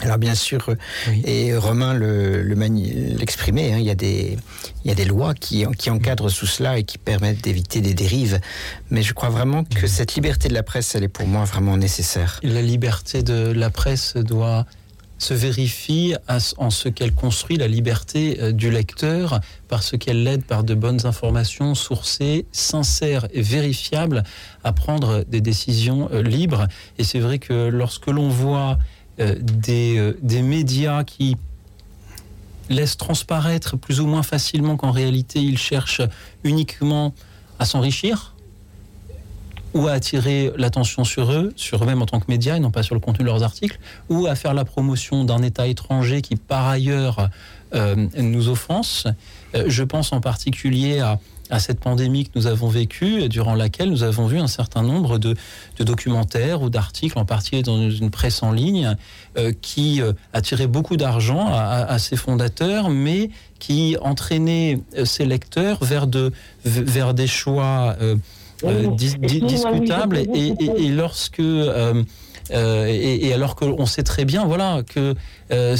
alors bien sûr oui. et Romain le l'exprimait le il y a des il y a des lois qui, qui encadrent sous cela et qui permettent d'éviter des dérives mais je crois vraiment que oui. cette liberté de la presse elle est pour moi vraiment nécessaire la liberté de la presse doit se vérifie en ce qu'elle construit la liberté euh, du lecteur parce qu'elle l'aide par de bonnes informations sourcées, sincères et vérifiables à prendre des décisions euh, libres. Et c'est vrai que lorsque l'on voit euh, des, euh, des médias qui laissent transparaître plus ou moins facilement qu'en réalité ils cherchent uniquement à s'enrichir ou à attirer l'attention sur eux, sur eux-mêmes en tant que médias et non pas sur le contenu de leurs articles, ou à faire la promotion d'un État étranger qui par ailleurs euh, nous offense. Euh, je pense en particulier à, à cette pandémie que nous avons vécue, durant laquelle nous avons vu un certain nombre de, de documentaires ou d'articles, en particulier dans une presse en ligne, euh, qui euh, attiraient beaucoup d'argent à, à, à ses fondateurs, mais qui entraînaient euh, ses lecteurs vers, de, vers des choix euh, euh, dis, dis, discutable et, et, et lorsque euh, euh, et, et alors qu'on sait très bien voilà que euh,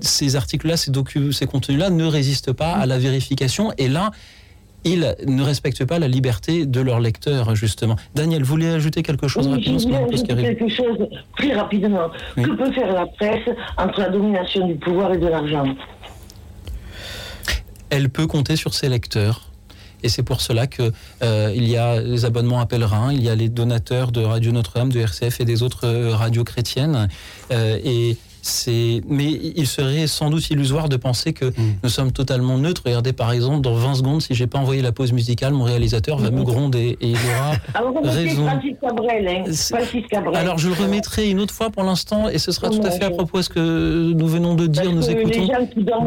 ces articles là ces ces contenus là ne résistent pas à la vérification. Et là ils ne respectent pas la liberté de leurs lecteurs justement. Daniel voulait ajouter quelque chose oui, rapidement quelque chose très rapidement. Oui. que peut faire la presse entre la domination du pouvoir et de l'argent? Elle peut compter sur ses lecteurs. Et c'est pour cela que euh, il y a les abonnements à pèlerins il y a les donateurs de radio notre-dame de rcf et des autres euh, radios chrétiennes. Euh, et c'est mais il serait sans doute illusoire de penser que mmh. nous sommes totalement neutres. Regardez par exemple dans 20 secondes si j'ai pas envoyé la pause musicale mon réalisateur va mmh. me gronder et il aura alors, raison. Cabrel, hein. Cabrel. alors je le remettrai une autre fois pour l'instant et ce sera oh tout à fait à propos de ce que nous venons de dire. Parce nous écoutons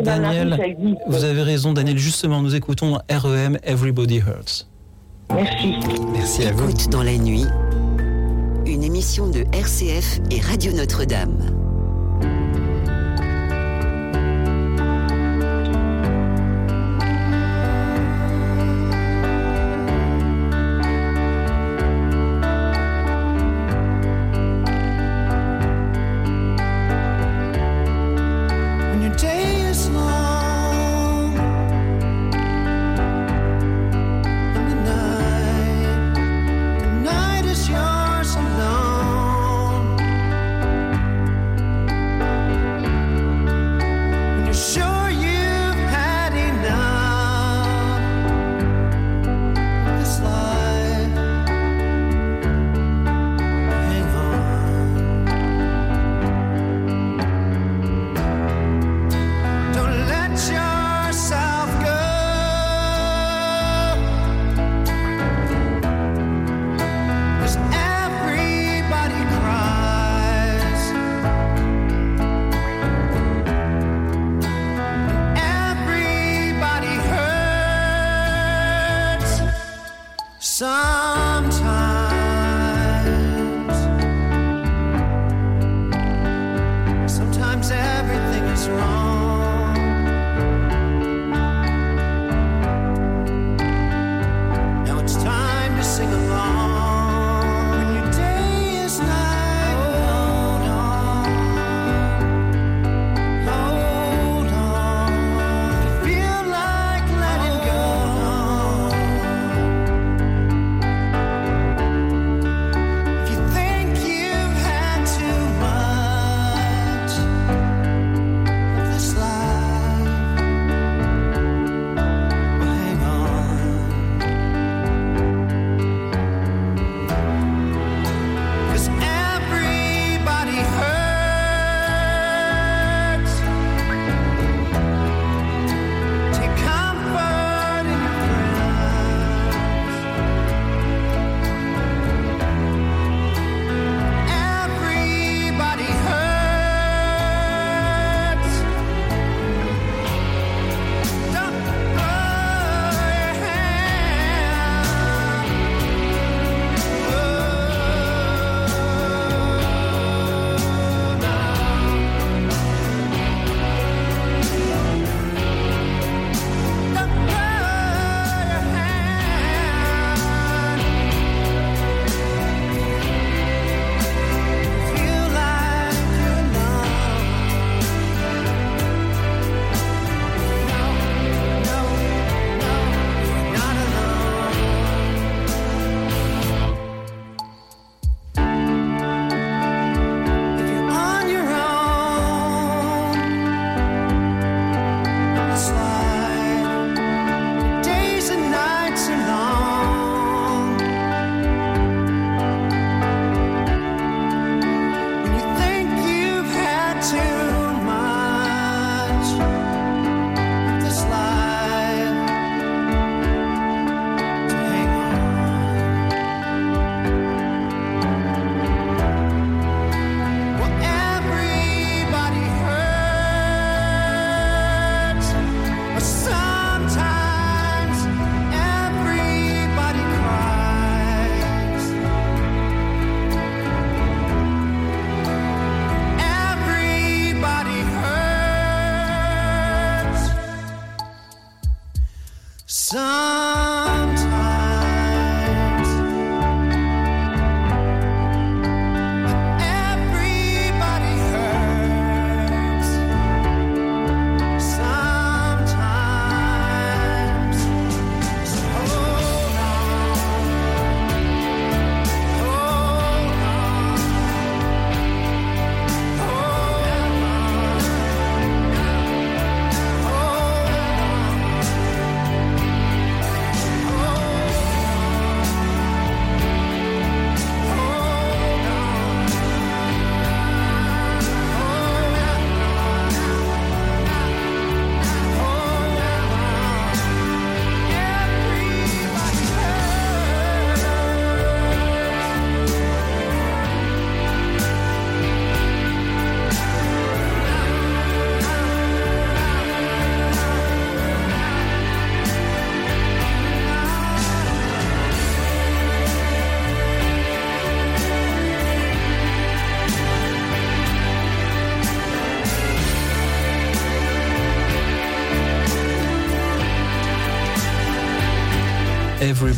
Daniel. rue, vous avez raison Daniel. Justement nous écoutons REM everybody hurts. Merci. Merci à vous. Écoute dans la nuit. Une émission de RCF et Radio Notre-Dame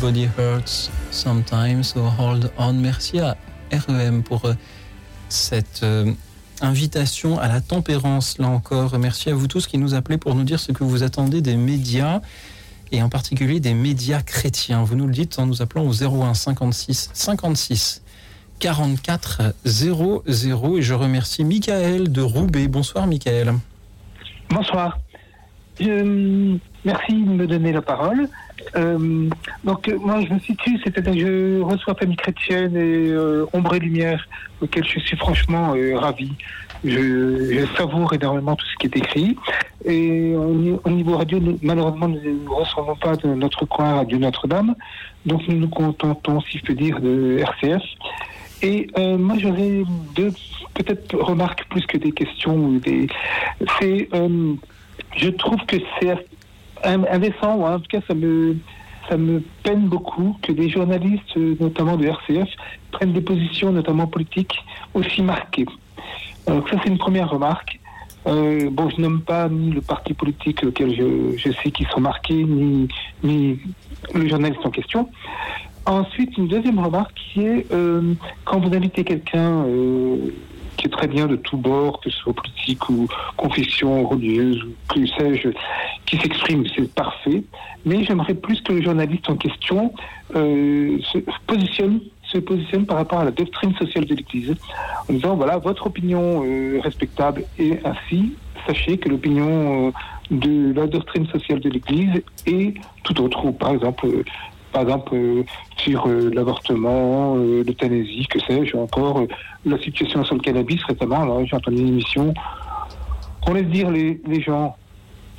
Everybody hurts sometimes, so hold on. Merci à REM pour euh, cette euh, invitation à la tempérance, là encore. Merci à vous tous qui nous appelez pour nous dire ce que vous attendez des médias et en particulier des médias chrétiens. Vous nous le dites en nous appelant au 01 56 56 44 00 et je remercie Michael de Roubaix. Bonsoir Michael. Bonsoir. Je- merci de me donner la parole. Euh, donc euh, moi je me situe, c'est-à-dire je reçois Famille Chrétienne et euh, Ombre et Lumière, auquel je suis franchement euh, ravi. Je, savoure énormément tout ce qui est écrit. Et au, ni- au niveau radio, malheureusement, nous ne recevons pas de notre coin Radio Notre-Dame. Donc nous nous contentons, si je peux dire, de RCF. Et moi, j'aurais deux peut-être remarques plus que des questions. C'est, je trouve que c'est indécent, ou en tout cas, ça me ça me peine beaucoup que des journalistes, notamment de RCF, prennent des positions, notamment politiques, aussi marquées. Donc ça, c'est une première remarque. Euh, bon, je nomme pas ni le parti politique auquel je, je sais qu'ils sont marqués, ni, ni le journaliste en question. Ensuite, une deuxième remarque qui est euh, quand vous invitez quelqu'un euh, qui est très bien de tous bords, que ce soit politique ou confession religieuse ou que sais-je, qui s'exprime, c'est parfait. Mais j'aimerais plus que le journaliste en question euh, se positionne se positionne par rapport à la doctrine sociale de l'Église, en disant voilà votre opinion euh, respectable et ainsi sachez que l'opinion euh, de la doctrine sociale de l'Église est tout autre. Ou par exemple, par exemple euh, sur euh, l'avortement, euh, l'euthanasie, que sais-je, encore euh, la situation sur le cannabis récemment. J'ai entendu une émission. On laisse dire les, gens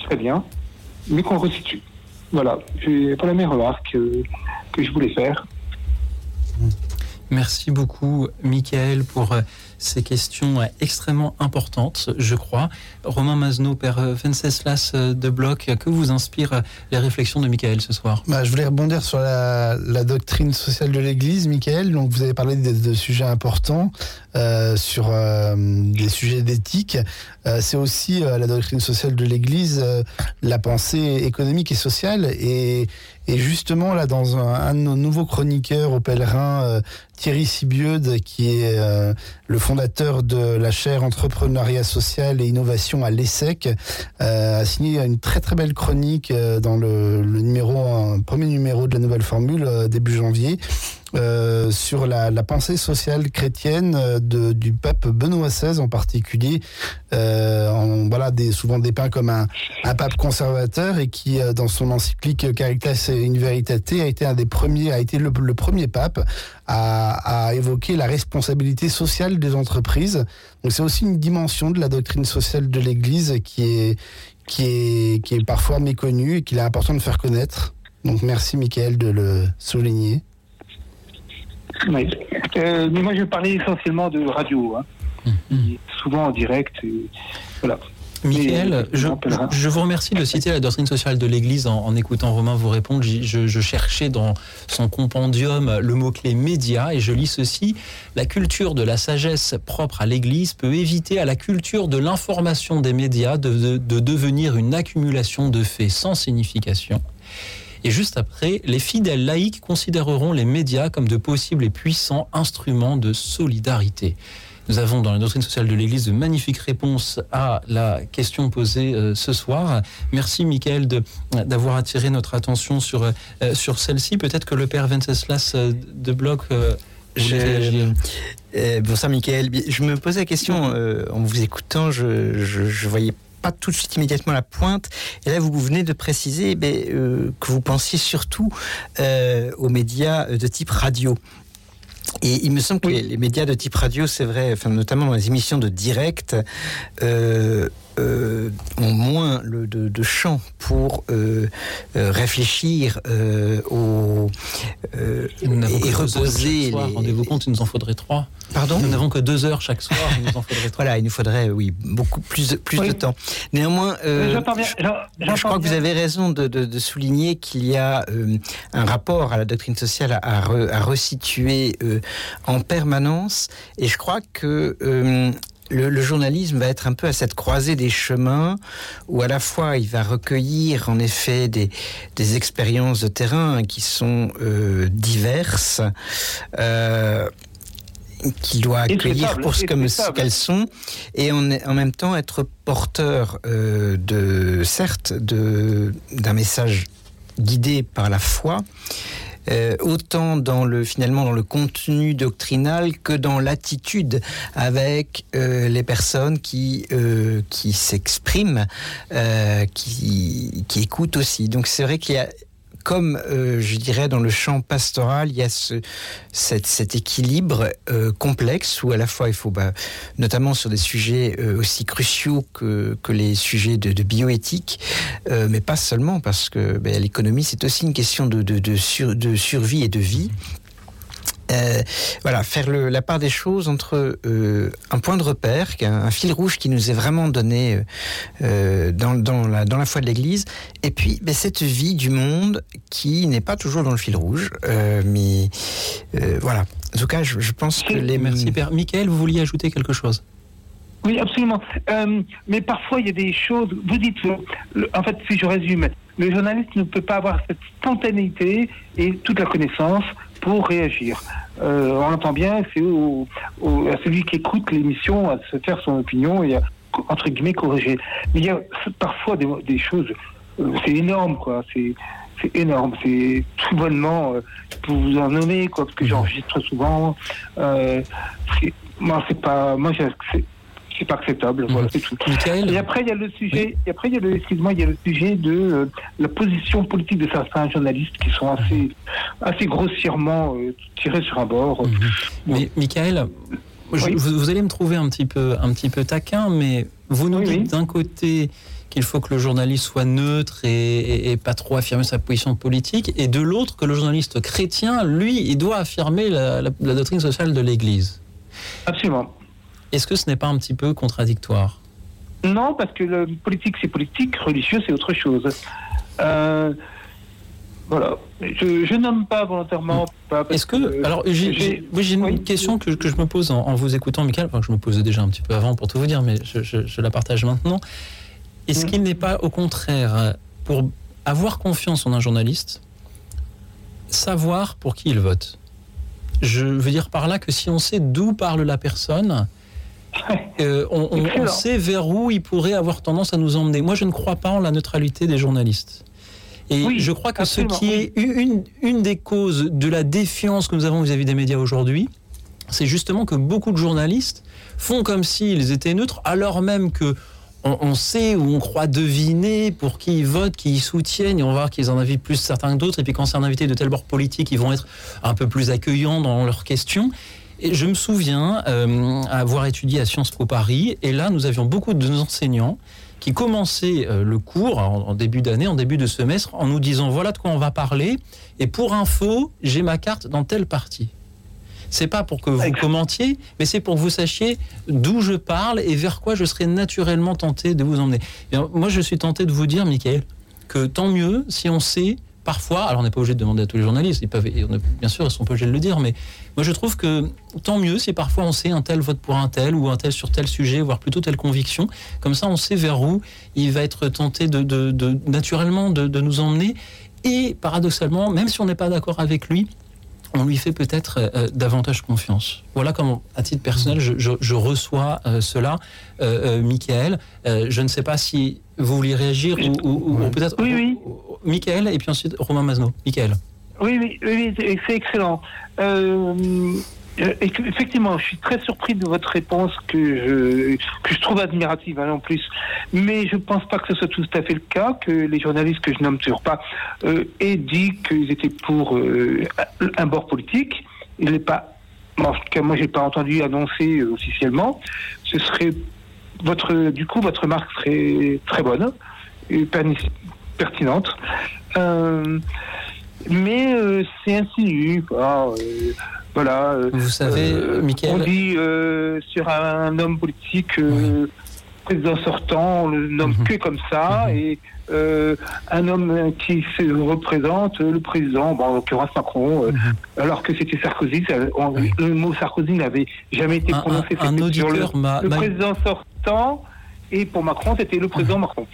très bien, mais qu'on resitue. Voilà, c'est voilà mes remarques euh, que je voulais faire. Merci beaucoup, Michael, pour euh, ces questions euh, extrêmement importantes, je crois. Romain Mazno, Père euh, Venceslas euh, de Bloch, que vous inspirent euh, les réflexions de Michael ce soir? Bah, je voulais rebondir sur la, doctrine sociale de l'Église, Michael. Donc, vous avez parlé de, sujets importants, euh, sur euh, des sujets d'éthique. Euh, c'est aussi euh, la doctrine sociale de l'Église, euh, la pensée économique et sociale. Et, justement, là, dans un, un de nos nouveaux chroniqueurs au pèlerin, euh, Thierry Sibieude, qui est euh, le fondateur de la chaire Entrepreneuriat social et innovation à l'ESSEC, euh, a signé une très très belle chronique euh, dans le, le numéro, un premier numéro de la nouvelle formule euh, début janvier. Euh, sur la, la pensée sociale chrétienne euh, de, du pape Benoît XVI en particulier, euh, voilà, des, souvent dépeint comme un, un pape conservateur et qui, euh, dans son encyclique Caritas in Veritate, a été un des premiers, a été le, le premier pape à, à évoquer la responsabilité sociale des entreprises. Donc c'est aussi une dimension de la doctrine sociale de l'Église qui est, qui est, qui est parfois méconnue et qu'il est important de faire connaître. Donc merci Michael de le souligner. Oui. Euh, mais moi, je parlais essentiellement de radio, hein. souvent en direct. et voilà. Michael, Mais, je, je vous remercie de citer la doctrine sociale de l'Église en, en écoutant Romain vous répondre. Je, je cherchais dans son compendium le mot-clé média et je lis ceci. La culture de la sagesse propre à l'Église peut éviter à la culture de l'information des médias de, de- de devenir une accumulation de faits sans signification. Et juste après, les fidèles laïcs considéreront les médias comme de possibles et puissants instruments de solidarité. Nous avons dans la doctrine sociale de l'Église de magnifiques réponses à la question posée euh, ce soir. Merci, Michael, de- d'avoir attiré notre attention sur, euh, sur celle-ci. Peut-être que le père Venceslas euh, de Bloch euh. Euh, bonsoir Michael. Je me posais la question euh, en vous écoutant, je, je, je voyais pas tout de suite immédiatement la pointe. Et là, vous venez de préciser ben, euh, que vous pensiez surtout euh, aux médias de type radio. Et il me semble que les, les médias de type radio, c'est vrai, enfin, notamment dans les émissions de direct, euh, euh, ont moins le, de, de champ pour euh, euh, réfléchir euh, au euh, Nous n'avons et que deux heures reposer chaque soir. les- Rendez-vous compte, il nous en faudrait trois. Pardon Nous n'avons que deux heures chaque soir, il nous en faudrait trois. Voilà, il nous faudrait, oui, beaucoup plus, de- plus Oui. de temps. Néanmoins, je, crois que vous avez raison de, de- de souligner qu'il y a euh, un rapport à la doctrine sociale à, à re- à resituer euh, en permanence. Et je crois que euh, le, le, journalisme va être un peu à cette croisée des chemins où à la fois il va recueillir en effet des, des expériences de terrain qui sont euh, diverses. Euh, qu'il doit accueillir pour ce comme ce qu'elles sont et en, en même temps être porteur euh, de certes de d'un message guidé par la foi euh, autant dans le finalement dans le contenu doctrinal que dans l'attitude avec euh, les personnes qui euh, qui s'expriment qui, qui écoutent aussi. Donc c'est vrai qu'il y a comme euh, je dirais dans le champ pastoral il y a ce, cet, équilibre euh, complexe où à la fois il faut bah, notamment sur des sujets euh, aussi cruciaux que, que les sujets de, bioéthique mais pas seulement parce que bah, l'économie c'est aussi une question de, de, de survie et de vie Euh, voilà faire le, la part des choses entre euh, un point de repère un, un fil rouge qui nous est vraiment donné euh, dans, dans, la, dans la foi de l'église et puis ben, cette vie du monde qui n'est pas toujours dans le fil rouge euh, mais euh, voilà en tout cas je, je pense que les merci père michael vous vouliez ajouter quelque chose? Oui, absolument. Euh, mais parfois, il y a des choses. Vous dites, le, en fait, si je résume, le journaliste ne peut pas avoir cette spontanéité et toute la connaissance pour réagir. Euh, on entend bien, c'est à celui qui écoute l'émission à se faire son opinion et à, entre guillemets, corriger. Mais il y a parfois des, choses. Euh, c'est énorme, quoi. C'est énorme, c'est tout bonnement euh, pour vous en nommer quoi, parce que j'enregistre souvent. Moi, c'est pas, moi, c'est pas acceptable. Voilà, c'est tout. Michael et après, il y a le sujet. Oui. Et après, il y a le, excuse-moi, il y a le sujet de euh, la position politique de certains journalistes qui sont assez, assez grossièrement euh, tirés sur un bord. Mmh. Mais Michael, je, oui. vous, vous, allez me trouver un petit peu, un petit peu taquin, mais vous nous oui, dites d'un côté qu'il faut que le journaliste soit neutre et, et, et, pas trop affirmer sa position politique, et de l'autre que le journaliste chrétien, lui, il doit affirmer la, la, la doctrine sociale de l'Église. Absolument. Est-ce que ce n'est pas un petit peu contradictoire? Non, parce que le politique, c'est politique, religieux, c'est autre chose. Euh, voilà. Je, je, nomme pas volontairement. Est-ce que, que, alors, j'ai une oui. question que, que, je me pose en, en vous écoutant, Michael, enfin, que je me posais déjà un petit peu avant pour tout vous dire, mais je, je, je la partage maintenant. Est-ce mmh. qu'il n'est pas, au contraire, pour avoir confiance en un journaliste, savoir pour qui il vote? Je veux dire par là que si on sait d'où parle la personne, euh, on, on, on, sait vers où il pourrait avoir tendance à nous emmener. Moi, je ne crois pas en la neutralité des journalistes. Et oui, je crois que ce qui est une, une des causes de la défiance que nous avons vis-à-vis -vis des médias aujourd'hui, c'est justement que beaucoup de journalistes font comme s'ils étaient neutres, alors même que on, on, sait ou on croit deviner pour qui ils votent, qui ils soutiennent, et on va voir qu'ils en invitent plus certains que d'autres, et puis quand c'est un invité de tel bord politique, ils vont être un peu plus accueillants dans leurs questions. Et je me souviens euh, avoir étudié à Sciences Po Paris, et là nous avions beaucoup de nos enseignants qui commençaient euh, le cours en, en début d'année, en début de semestre, en nous disant voilà de quoi on va parler, et pour info, j'ai ma carte dans telle partie. C'est pas pour que vous commentiez, mais c'est pour que vous sachiez d'où je parle et vers quoi je serais naturellement tenté de vous emmener. Et moi, je suis tenté de vous dire, Michael, que tant mieux si on sait parfois, alors on n'est pas obligé de demander à tous les journalistes, ils peuvent, bien sûr, ils sont pas obligés de le dire, mais moi je trouve que tant mieux si parfois on sait un tel vote pour un tel ou un tel sur tel sujet, voire plutôt telle conviction, comme ça on sait vers où il va être tenté de, naturellement de, nous emmener et paradoxalement, même si on n'est pas d'accord avec lui, on lui fait peut-être euh, davantage confiance. Voilà comment, à titre personnel, je, reçois euh, cela. Euh, euh Michael, euh, je ne sais pas si vous voulez réagir ou, ou, ou peut-être... Oui, oui. Michael et puis ensuite Romain Mazno. Michael. Oui, oui, oui c'est excellent. Euh, effectivement, je suis très surpris de votre réponse que je, que je trouve admirative hein, en plus. Mais je ne pense pas que ce soit tout à fait le cas, que les journalistes que je nomme toujours pas euh, aient dit qu'ils étaient pour euh, un bord politique. Il n'est pas, en tout cas, moi, j'ai pas entendu annoncer euh, officiellement. Ce serait votre, du coup, votre marque serait très bonne et pertinente. Euh, mais euh, c'est insinu, quoi. Euh, voilà. Vous savez, euh, Michael... On dit euh, sur un homme politique, euh, président sortant, on le nomme que comme ça, et euh, un homme qui se représente le président, bon, en l'occurrence Macron, euh, alors que c'était Sarkozy, ça- on- le mot Sarkozy n'avait jamais été prononcé. un- un sur auditeur le, m'a- le m'a- président sortant, et pour Macron, c'était le président Macron.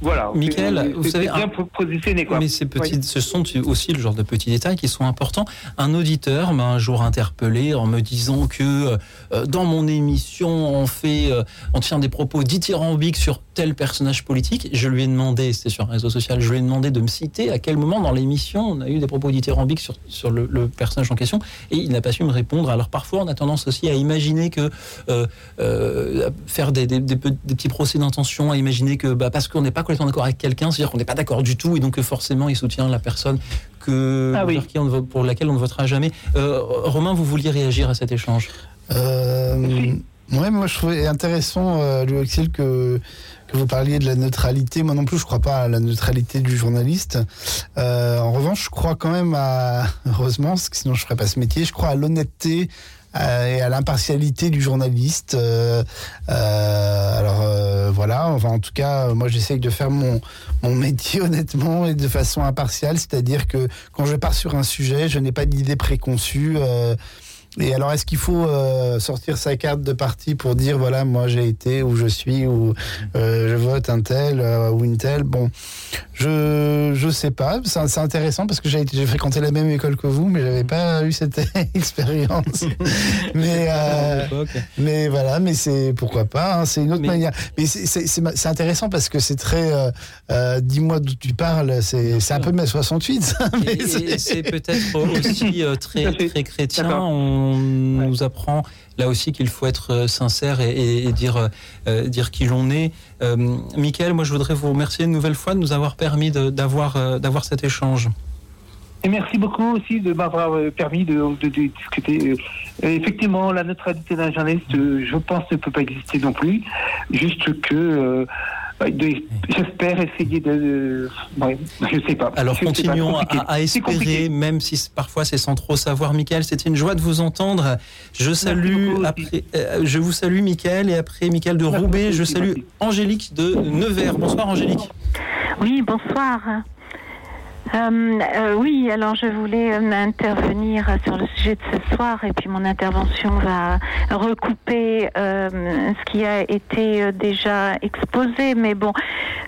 Voilà. Michael, vous savez, bien un- positionné, quoi. Mais ces petits, Oui. ce sont aussi le genre de petits détails qui sont importants. Un auditeur m'a un jour interpellé en me disant que euh, dans mon émission, on fait, euh, on tient des propos dithyrambiques sur tel personnage politique. Je lui ai demandé, c'était sur un réseau social, je lui ai demandé de me citer à quel moment dans l'émission on a eu des propos dithyrambiques sur, sur le, le personnage en question, et il n'a pas su me répondre. Alors parfois, on a tendance aussi à imaginer que euh, euh, faire des, des- des pe- des petits procès d'intention, à imaginer que bah, parce qu'on n'est pas complètement d'accord avec quelqu'un, c'est-à-dire qu'on n'est pas d'accord du tout, et donc que forcément il soutient la personne que, Ah oui. ne pour laquelle on ne votera jamais. Euh, Romain, vous vouliez réagir à cet échange? Euh, ouais, moi je trouvais intéressant, euh, Louis Auxil, que, que vous parliez de la neutralité. Moi non plus, je crois pas à la neutralité du journaliste. Euh, en revanche, je crois quand même à, heureusement, parce que sinon je ferais pas ce métier, je crois à l'honnêteté euh, et à l'impartialité du journaliste. Euh, euh, alors euh, voilà, enfin en tout cas, euh, moi j'essaye de faire mon, mon métier honnêtement et de façon impartiale, c'est-à-dire que quand je pars sur un sujet, je n'ai pas d'idée préconçue. Et alors, est-ce qu'il faut euh, sortir sa carte de parti pour dire voilà, moi j'ai été où je suis ou euh, je vote un tel euh, ou une telle? Bon, je je sais pas. C'est c'est intéressant parce que j'ai fréquenté la même école que vous, mais j'avais pas eu cette expérience. mais euh, mais voilà, mais c'est pourquoi pas. hein, c'est une autre manière. Mais c'est- c'est c'est ma- c'est intéressant parce que c'est très. euh, euh, Dis-moi d'où tu parles. C'est c'est un peu mai 68. ça, mais Et- c'est- peut-être aussi euh, très, très chrétien. On nous apprend là aussi qu'il faut être euh, sincère et, et- et dire, euh, dire qui l'on est. Euh, Michael, moi je voudrais vous remercier une nouvelle fois de nous avoir permis d'avoir euh, d'avoir cet échange. Et merci beaucoup aussi de m'avoir euh, permis de, de- de discuter. Euh, effectivement, la neutralité d'un journaliste, euh, je pense, ne peut pas exister non plus. Juste que, euh, j'espère essayer de. ouais, je sais pas. Alors Je sais pas, continuons à, espérer, même si parfois c'est sans trop savoir. Michael, c'était une joie de vous entendre. Je salue, après, euh, je vous salue, Michael, et après Michael de Roubaix, je salue Angélique de Nevers. Bonsoir, Angélique. Oui, bonsoir. Euh, euh, oui, alors je voulais euh, intervenir sur le sujet de ce soir et puis mon intervention va recouper euh, ce qui a été déjà exposé. Mais bon,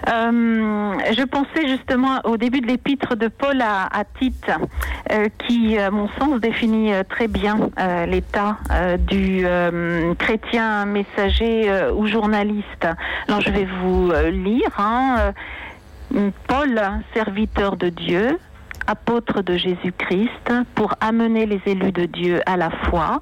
je pensais justement au début de l'épître de Paul à, à Tite, qui, à mon sens, définit très bien l'état du chrétien messager ou journaliste. Alors je vais vous lire. hein, Paul, serviteur de Dieu, apôtre de Jésus-Christ, pour amener les élus de Dieu à la foi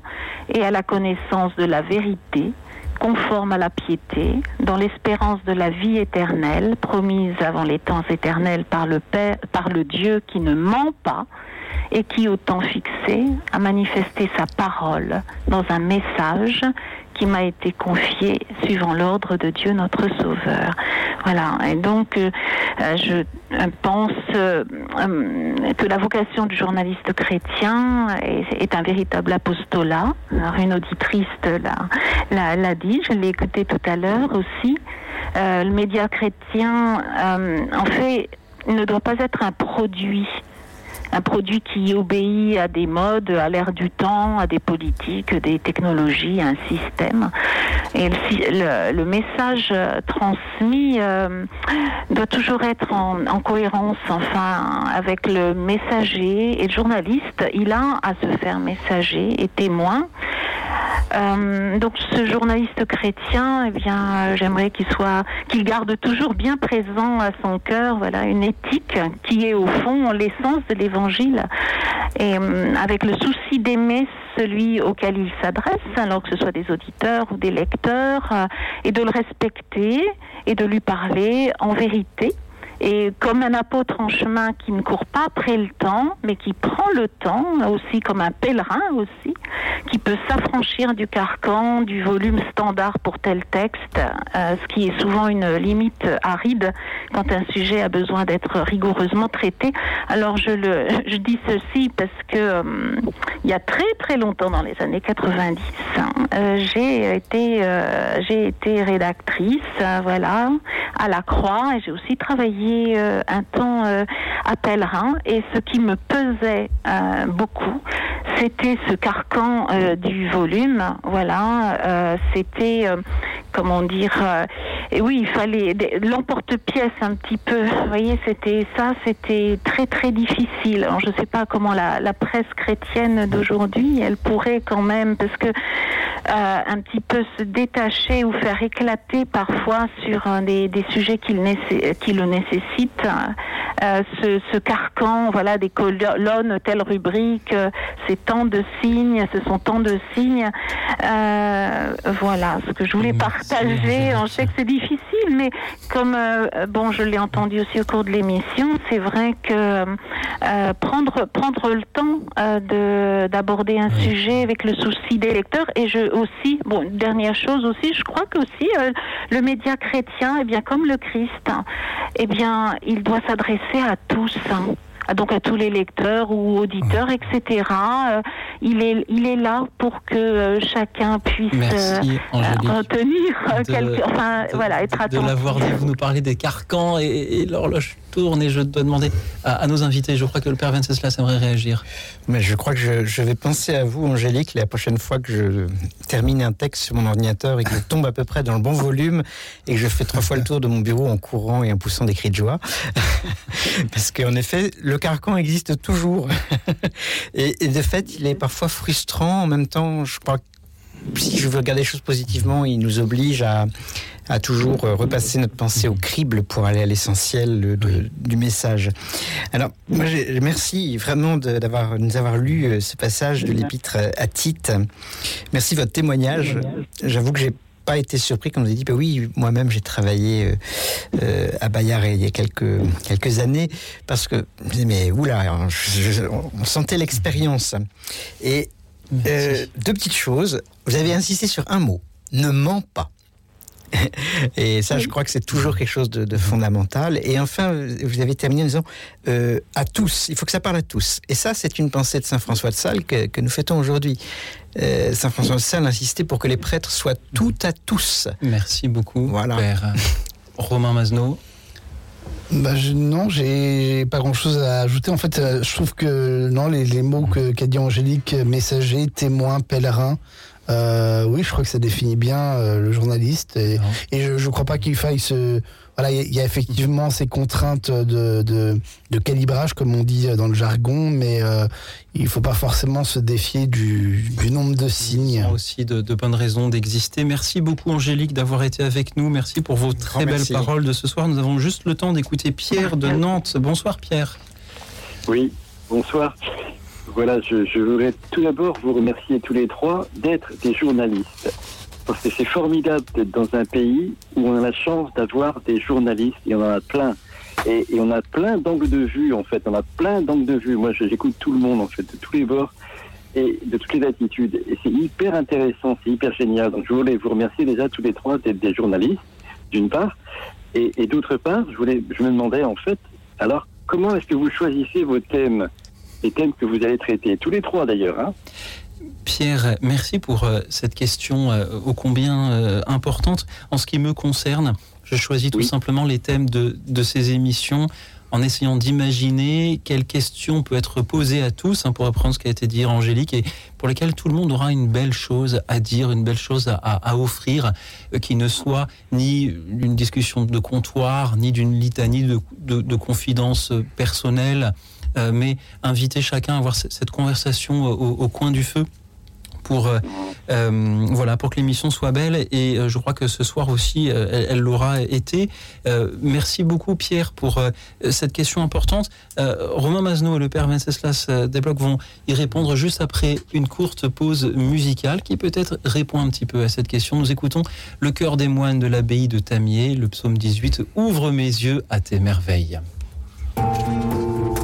et à la connaissance de la vérité, conforme à la piété, dans l'espérance de la vie éternelle, promise avant les temps éternels par le Dieu qui ne ment pas et qui, au temps fixé, a manifesté sa parole dans un message qui m'a été confié suivant l'ordre de Dieu notre Sauveur. Voilà, et donc euh, je euh, pense euh, que la vocation du journaliste chrétien est, un véritable apostolat. Alors, une auditrice l'a, dit, je l'ai écouté tout à l'heure aussi. Le média chrétien, en fait, ne doit pas être un produit un produit qui obéit à des modes, à l'ère du temps, à des politiques, des technologies, à un système. Et le, message euh, transmis euh, doit toujours être en, en cohérence, enfin, avec le messager et le journaliste. Il a à se faire messager et témoin. Euh, donc ce journaliste chrétien, eh bien, j'aimerais qu'il soit, qu'il garde toujours bien présent à son cœur, voilà, une éthique qui est au fond l'essence de l'Évangile, et euh, avec le souci d'aimer celui auquel il s'adresse, alors que ce soit des auditeurs ou des lecteurs, euh, et de le respecter et de lui parler en vérité. Et comme un apôtre en chemin qui ne court pas après le temps, mais qui prend le temps, aussi comme un pèlerin aussi, qui peut s'affranchir du carcan, du volume standard pour tel texte, euh, ce qui est souvent une limite aride quand un sujet a besoin d'être rigoureusement traité. Alors je le, je dis ceci parce que euh, il y a très très longtemps dans les années 90, hein, euh, j'ai été été rédactrice, voilà, à la Croix et j'ai aussi travaillé un temps à Pèlerin et ce qui me pesait beaucoup, c'était ce carcan euh, du volume, voilà, euh, c'était euh, comment dire, et oui, il fallait l'emporte-pièce un petit peu. Vous voyez, c'était ça, c'était très très difficile. Je ne sais pas comment la, presse chrétienne d'aujourd'hui, elle pourrait quand même, parce que un petit peu se détacher ou faire éclater parfois sur des, sujets qui le, nécessitent. ce, carcan, voilà, des colonnes, telle rubrique, euh, c'est tant de signes, ce sont tant de signes. Euh, voilà, ce que je voulais partager. Je sais que c'est difficile, mais comme euh, bon, je l'ai entendu aussi au cours de l'émission, c'est vrai que euh, prendre prendre le temps de d'aborder un sujet avec le souci des lecteurs et je aussi bon une dernière chose aussi, je crois que aussi le média chrétien, eh bien comme le Christ, hein, eh bien il doit s'adresser à tous. hein. Ah, donc à tous les lecteurs ou auditeurs, etc. Euh, il est il est là pour que euh, chacun puisse Merci, euh, retenir euh, De- quelque, enfin voilà, être de attentif. l'avoir dit. Vous nous parlez des carcans et, et l'horloge et je dois demander à, nos invités. Je crois que le père Venceslas aimerait réagir. Mais je crois que je, je vais penser à vous, Angélique, la prochaine fois que je termine un texte sur mon ordinateur et que je tombe à peu près dans le bon volume et que je fais trois fois le tour de mon bureau en courant et en poussant des cris de joie. Parce qu'en effet, le carcan existe toujours. et, et de fait, il est parfois frustrant. En même temps, je crois que si je veux regarder les choses positivement, il nous oblige à, à toujours euh, repasser notre pensée au crible pour aller à l'essentiel du message. Alors, moi, merci vraiment de, d'avoir, nous avoir lu euh, ce passage de l'épître à Tite. Merci de votre témoignage. J'avoue que j'ai pas été surpris quand vous avez dit, bah oui, moi-même j'ai travaillé euh, euh, à Bayard il y a quelques, quelques années, parce que, je me disais, mais oula, je- je- on sentait l'expérience. Et euh, deux petites choses. Vous avez insisté sur un mot, ne mens pas. Et ça, je crois que c'est toujours quelque chose de, de fondamental. Et enfin, vous avez terminé en disant euh, à tous. Il faut que ça parle à tous. Et ça, c'est une pensée de Saint François de Sales que, que nous fêtons aujourd'hui. Euh, Saint François de Sales insistait pour que les prêtres soient tout à tous. Merci beaucoup, voilà. père. Romain Mazno. Bah, je- non, j'ai pas grand chose à ajouter. En fait, euh, je trouve que non, les, les mots que- qu'a dit Angélique, messager, témoin, pèlerin, euh, oui, je crois que ça définit bien euh, le journaliste. Et, et je, je crois pas qu'il faille se. Voilà, il y a- il y, a effectivement ces contraintes de, de, de calibrage, comme on dit dans le jargon, mais euh, il faut pas forcément se défier du, du nombre de signes. aussi de, de bonnes raisons d'exister. Merci beaucoup Angélique d'avoir été avec nous. Merci pour vos très belles merci. paroles de ce soir. Nous avons juste le temps d'écouter Pierre de Nantes. Bonsoir Pierre. Oui, bonsoir. Voilà, je, je voudrais tout d'abord vous remercier tous les trois d'être des journalistes. Parce que c'est formidable d'être dans un pays où on a la chance d'avoir des journalistes, et on en a plein. Et, on a plein d'angles de vue, en fait. On a plein d'angles de vue. Moi, j'écoute tout le monde, en fait, de tous les bords et de toutes les attitudes. Et c'est hyper intéressant, c'est hyper génial. Donc, je voulais vous remercier déjà tous les trois d'être des journalistes, d'une part. Et, et d'autre part, je, voulais, je me demandais, en fait, alors, comment est-ce que vous choisissez vos thèmes? Les thèmes que vous allez traiter, tous les trois d'ailleurs. Hein Pierre, merci pour euh, cette question euh, ô combien euh, importante. En ce qui me concerne, je choisis tout simplement les thèmes de, de ces émissions en essayant d'imaginer quelles questions peut être posées à tous, hein, pour reprendre ce qui a été dit Angélique, et pour lesquelles tout le monde aura une belle chose à dire, une belle chose à, à- à offrir, euh, qui ne soit ni une discussion de comptoir, ni d'une litanie de, de, de confidences personnelles, mais inviter chacun à avoir ce- cette conversation au, au coin du feu pour euh, euh, voilà pour que l'émission soit belle et euh, je crois que ce soir aussi euh, elle l'aura été. Euh, merci beaucoup Pierre pour euh, cette question importante. Euh, Romain Mazno et le père Venceslas euh, Desblocs vont y répondre juste après une courte pause musicale qui peut-être répond un petit peu à cette question. Nous écoutons le cœur des moines de l'abbaye de Tamier, le psaume 18 Ouvre mes yeux à tes merveilles.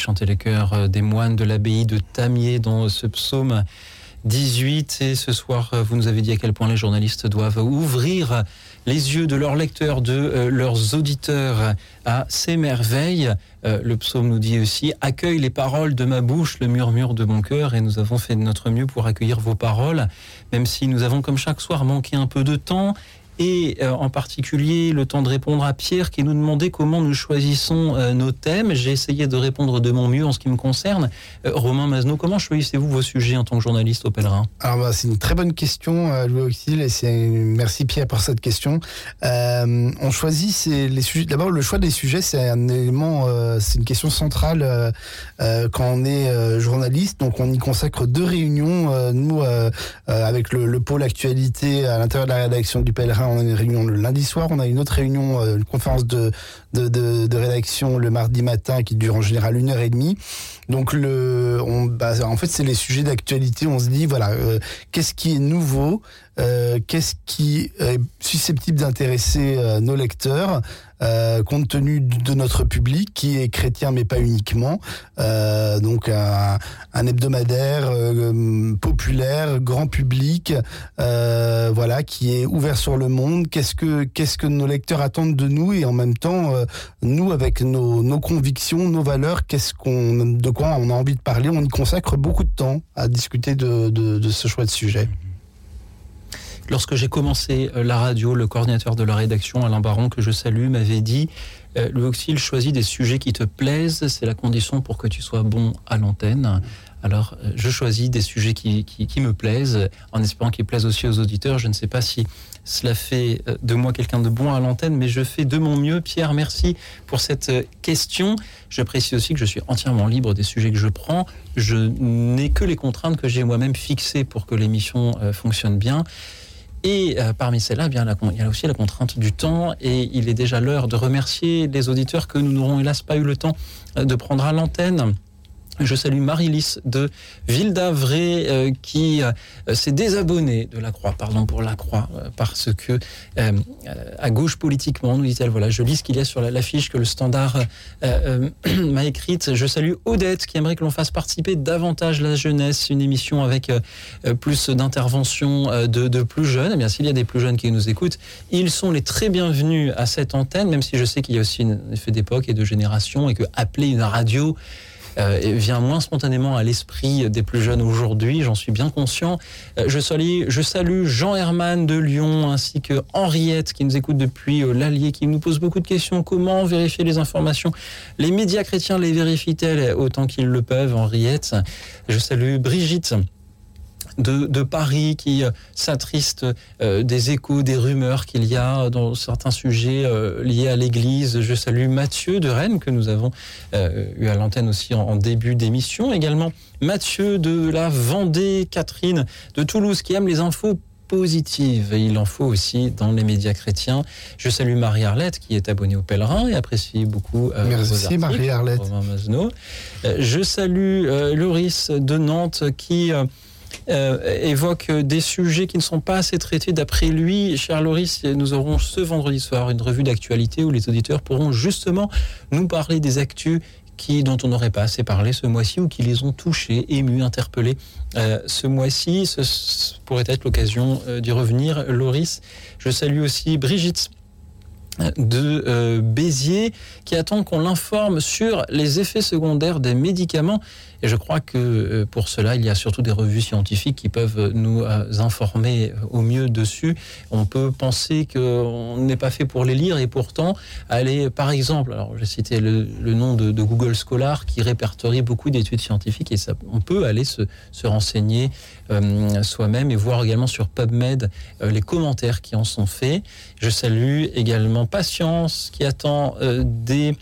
Chanter les chœurs des moines de l'abbaye de Tamier dans ce psaume 18. Et ce soir, vous nous avez dit à quel point les journalistes doivent ouvrir les yeux de leurs lecteurs, de leurs auditeurs à ces merveilles. le psaume nous dit aussi Accueille les paroles de ma bouche, le murmure de mon cœur. Et nous avons fait de notre mieux pour accueillir vos paroles, même si nous avons, comme chaque soir, manqué un peu de temps et euh, en particulier le temps de répondre à Pierre qui nous demandait comment nous choisissons euh, nos thèmes. J'ai essayé de répondre de mon mieux en ce qui me concerne. Euh, Romain Mazno, comment choisissez-vous vos sujets en tant que journaliste au Pèlerin? Alors bah, c'est une très bonne question, Louis Auxil, et c'est merci Pierre pour cette question. on choisit les sujets. D'abord, le choix des sujets, c'est un élément, c'est une question centrale quand on est journaliste. Donc on y consacre deux réunions. nous, avec le, le, pôle actualité à l'intérieur de la rédaction du Pèlerin on a une réunion le lundi soir, on a une autre réunion, euh, une conférence de, rédaction le mardi matin qui dure en général une heure et demie. Donc bah, en fait, c'est les sujets d'actualité. On se dit voilà, euh, qu'est-ce qui est nouveau, euh, qu'est-ce qui est susceptible d'intéresser nos lecteurs, euh, compte tenu de notre public qui est chrétien mais pas uniquement. Euh, donc un, un hebdomadaire euh, populaire, grand public, euh, voilà, qui est ouvert sur le monde. Qu'est-ce que qu'est-ce que nos lecteurs attendent de nous et en même temps, euh, nous avec nos, nos convictions, nos valeurs, qu'est-ce qu'on, de quoi on a envie de parler? On y consacre beaucoup de temps à discuter de, de, de ce choix de sujet. Lorsque j'ai commencé euh, la radio, le coordinateur de la rédaction, Alain Baron, que je salue, m'avait dit euh, Louis Auxil, choisis des sujets qui te plaisent, c'est la condition pour que tu sois bon à l'antenne. Alors, euh, je choisis des sujets qui, qui, qui me plaisent, en espérant qu'ils plaisent aussi aux auditeurs. Je ne sais pas si cela fait euh, de moi quelqu'un de bon à l'antenne, mais je fais de mon mieux. Pierre, merci pour cette question. Je précise aussi que je suis entièrement libre des sujets que je prends. Je n'ai que les contraintes que j'ai moi-même fixées pour que l'émission fonctionne bien. Et euh, parmi celles-là, eh bien, il y a aussi la contrainte du temps. Et il est déjà l'heure de remercier les auditeurs que nous n'aurons hélas pas eu le temps euh, de prendre à l'antenne. Je salue Marie-Lys de Ville d'Avray euh, qui euh, s'est désabonnée de la Croix, pardon pour la Croix, euh, parce que à gauche politiquement, nous dit-elle, voilà, je lis ce qu'il y a sur la- l'affiche que le standard m'a écrite. Je salue Odette qui aimerait que l'on fasse participer davantage la jeunesse, une émission avec plus d'interventions de, plus jeunes. Eh bien, s'il y a des plus jeunes qui nous écoutent, ils sont les très bienvenus à cette antenne, même si je sais qu'il y a aussi un effet d'époque et de génération et que appeler une radio vient moins spontanément à l'esprit des plus jeunes aujourd'hui, j'en suis bien conscient. Euh, je, salue, je salue Jean Herman de Lyon ainsi que Henriette qui nous écoute depuis euh, l'Allier, qui nous pose beaucoup de questions. Comment vérifier les informations? Les médias chrétiens les vérifient-elles autant qu'ils le peuvent, Henriette? Je salue Brigitte de, de Paris qui euh, s'attriste euh, des échos, des rumeurs qu'il y a dans certains sujets euh, liés à l'Église. Je salue Mathieu de Rennes que nous avons eu à l'antenne aussi en, en début d'émission. Également Mathieu de la Vendée, Catherine de Toulouse qui aime les infos positives. Et il en faut aussi dans les médias chrétiens. Je salue Marie-Arlette qui est abonnée au Pèlerin et apprécie beaucoup euh, Merci, Marie-Arlette. Je salue euh, Loris de Nantes qui euh, évoque des sujets qui ne sont pas assez traités d'après lui. Cher Loris, nous aurons ce vendredi soir une revue d'actualité où les auditeurs pourront justement nous parler des actus qui, dont on n'aurait pas assez parlé ce mois-ci ou qui les ont touchés, émus, interpellés euh, ce mois-ci. Ce, pourrait être l'occasion euh, d'y revenir. Loris, je salue aussi Brigitte de euh, Béziers qui attend qu'on l'informe sur les effets secondaires des médicaments. Et je crois que euh, pour cela, il y a surtout des revues scientifiques qui peuvent nous euh, informer au mieux dessus. On peut penser qu'on n'est pas fait pour les lire et pourtant aller, par exemple, alors j'ai cité le, le nom de, de, Google Scholar qui répertorie beaucoup d'études scientifiques et ça, on peut aller se, se renseigner euh, soi-même et voir également sur PubMed euh, les commentaires qui en sont faits. Je salue également Patience qui attend euh, des euh,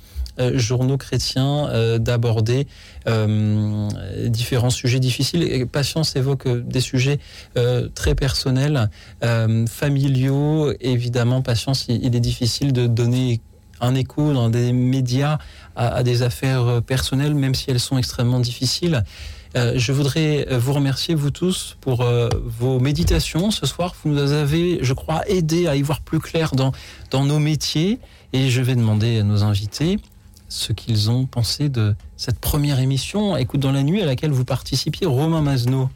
journaux chrétiens euh, d'aborder euh, différents sujets difficiles. Et Patience évoque euh, des sujets euh, très personnels, euh, familiaux. Évidemment, Patience, il, est difficile de donner un écho dans des médias à, des affaires euh, personnelles, même si elles sont extrêmement difficiles. Euh, je voudrais vous remercier, vous tous, pour euh, vos méditations ce soir. Vous nous avez, je crois, aidé à y voir plus clair dans nos métiers. Et je vais demander à nos invités ce qu'ils ont pensé de cette première émission, Écoute dans la nuit, à laquelle vous participiez, Romain Masneau.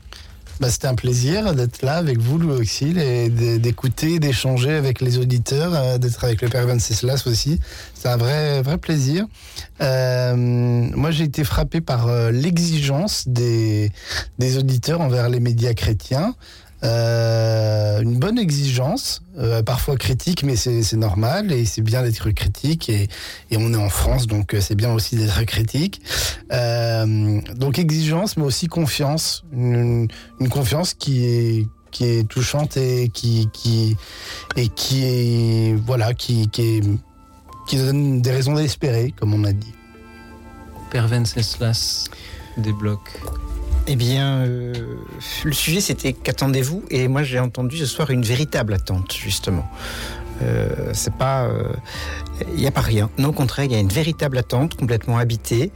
Bah, C'était un plaisir d'être là avec vous, Louis Auxil, et d'écouter, d'échanger avec les auditeurs, euh, d'être avec le Père Venceslas aussi. C'est un vrai, vrai plaisir. Euh, moi, j'ai été frappé par euh, l'exigence des, des auditeurs envers les médias chrétiens. Euh, une bonne exigence, euh, parfois critique, mais c'est normal et c'est bien d'être critique et, on est en France, donc euh, c'est bien aussi d'être critique. Donc exigence, mais aussi confiance, une, confiance qui est touchante et qui qui et qui voilà qui donne des raisons d'espérer, comme on a dit. Père Venceslas débloque. Eh bien, euh, le sujet c'était qu'attendez-vous? Et moi j'ai entendu ce soir une véritable attente, justement. Euh, c'est pas. Il n'y a pas rien. Non, au contraire, il y a une véritable attente complètement habitée.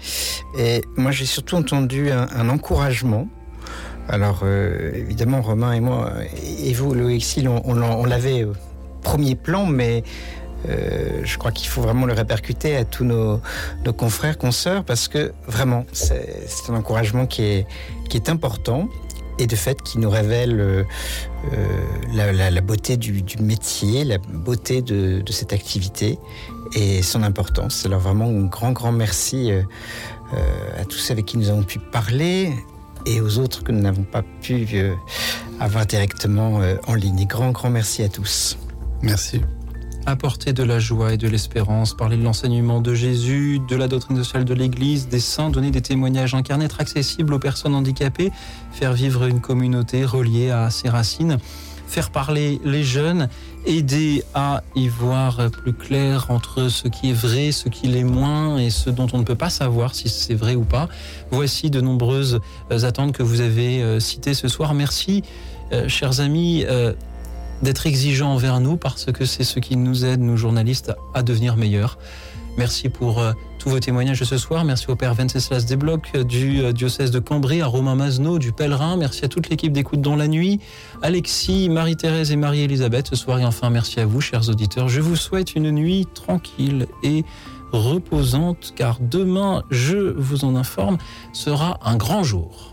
Et moi j'ai surtout entendu un, encouragement. Alors, euh, évidemment, Romain et moi, et vous, Loïc, on, on, on l'avait au premier plan, mais euh, je crois qu'il faut vraiment le répercuter à tous nos, confrères, consoeurs, parce que vraiment, c'est un encouragement qui est, important et de fait qui nous révèle euh, la, la, beauté du, métier, la beauté de, cette activité et son importance. Alors vraiment un grand, grand merci euh, à tous avec qui nous avons pu parler et aux autres que nous n'avons pas pu euh, avoir directement euh, en ligne. Et grand, grand merci à tous. Merci. Apporter de la joie et de l'espérance, parler de l'enseignement de Jésus, de la doctrine sociale de l'Église, des saints, donner des témoignages incarnés, être accessible aux personnes handicapées, faire vivre une communauté reliée à ses racines, faire parler les jeunes, aider à y voir plus clair entre ce qui est vrai, ce qui l'est moins et ce dont on ne peut pas savoir si c'est vrai ou pas. Voici de nombreuses attentes que vous avez citées ce soir. Merci, euh, chers amis. Euh, d'être exigeants envers nous parce que c'est ce qui nous aide, nous journalistes, à devenir meilleurs. Merci pour euh, tous vos témoignages de ce soir. Merci au Père Venceslas Desblocs du euh, diocèse de Cambrai, à Romain Mazneau du Pèlerin. Merci à toute l'équipe d'écoute dans la nuit, Alexis, Marie-Thérèse et Marie-Elisabeth ce soir. Et enfin, merci à vous, chers auditeurs. Je vous souhaite une nuit tranquille et reposante car demain, je vous en informe, sera un grand jour.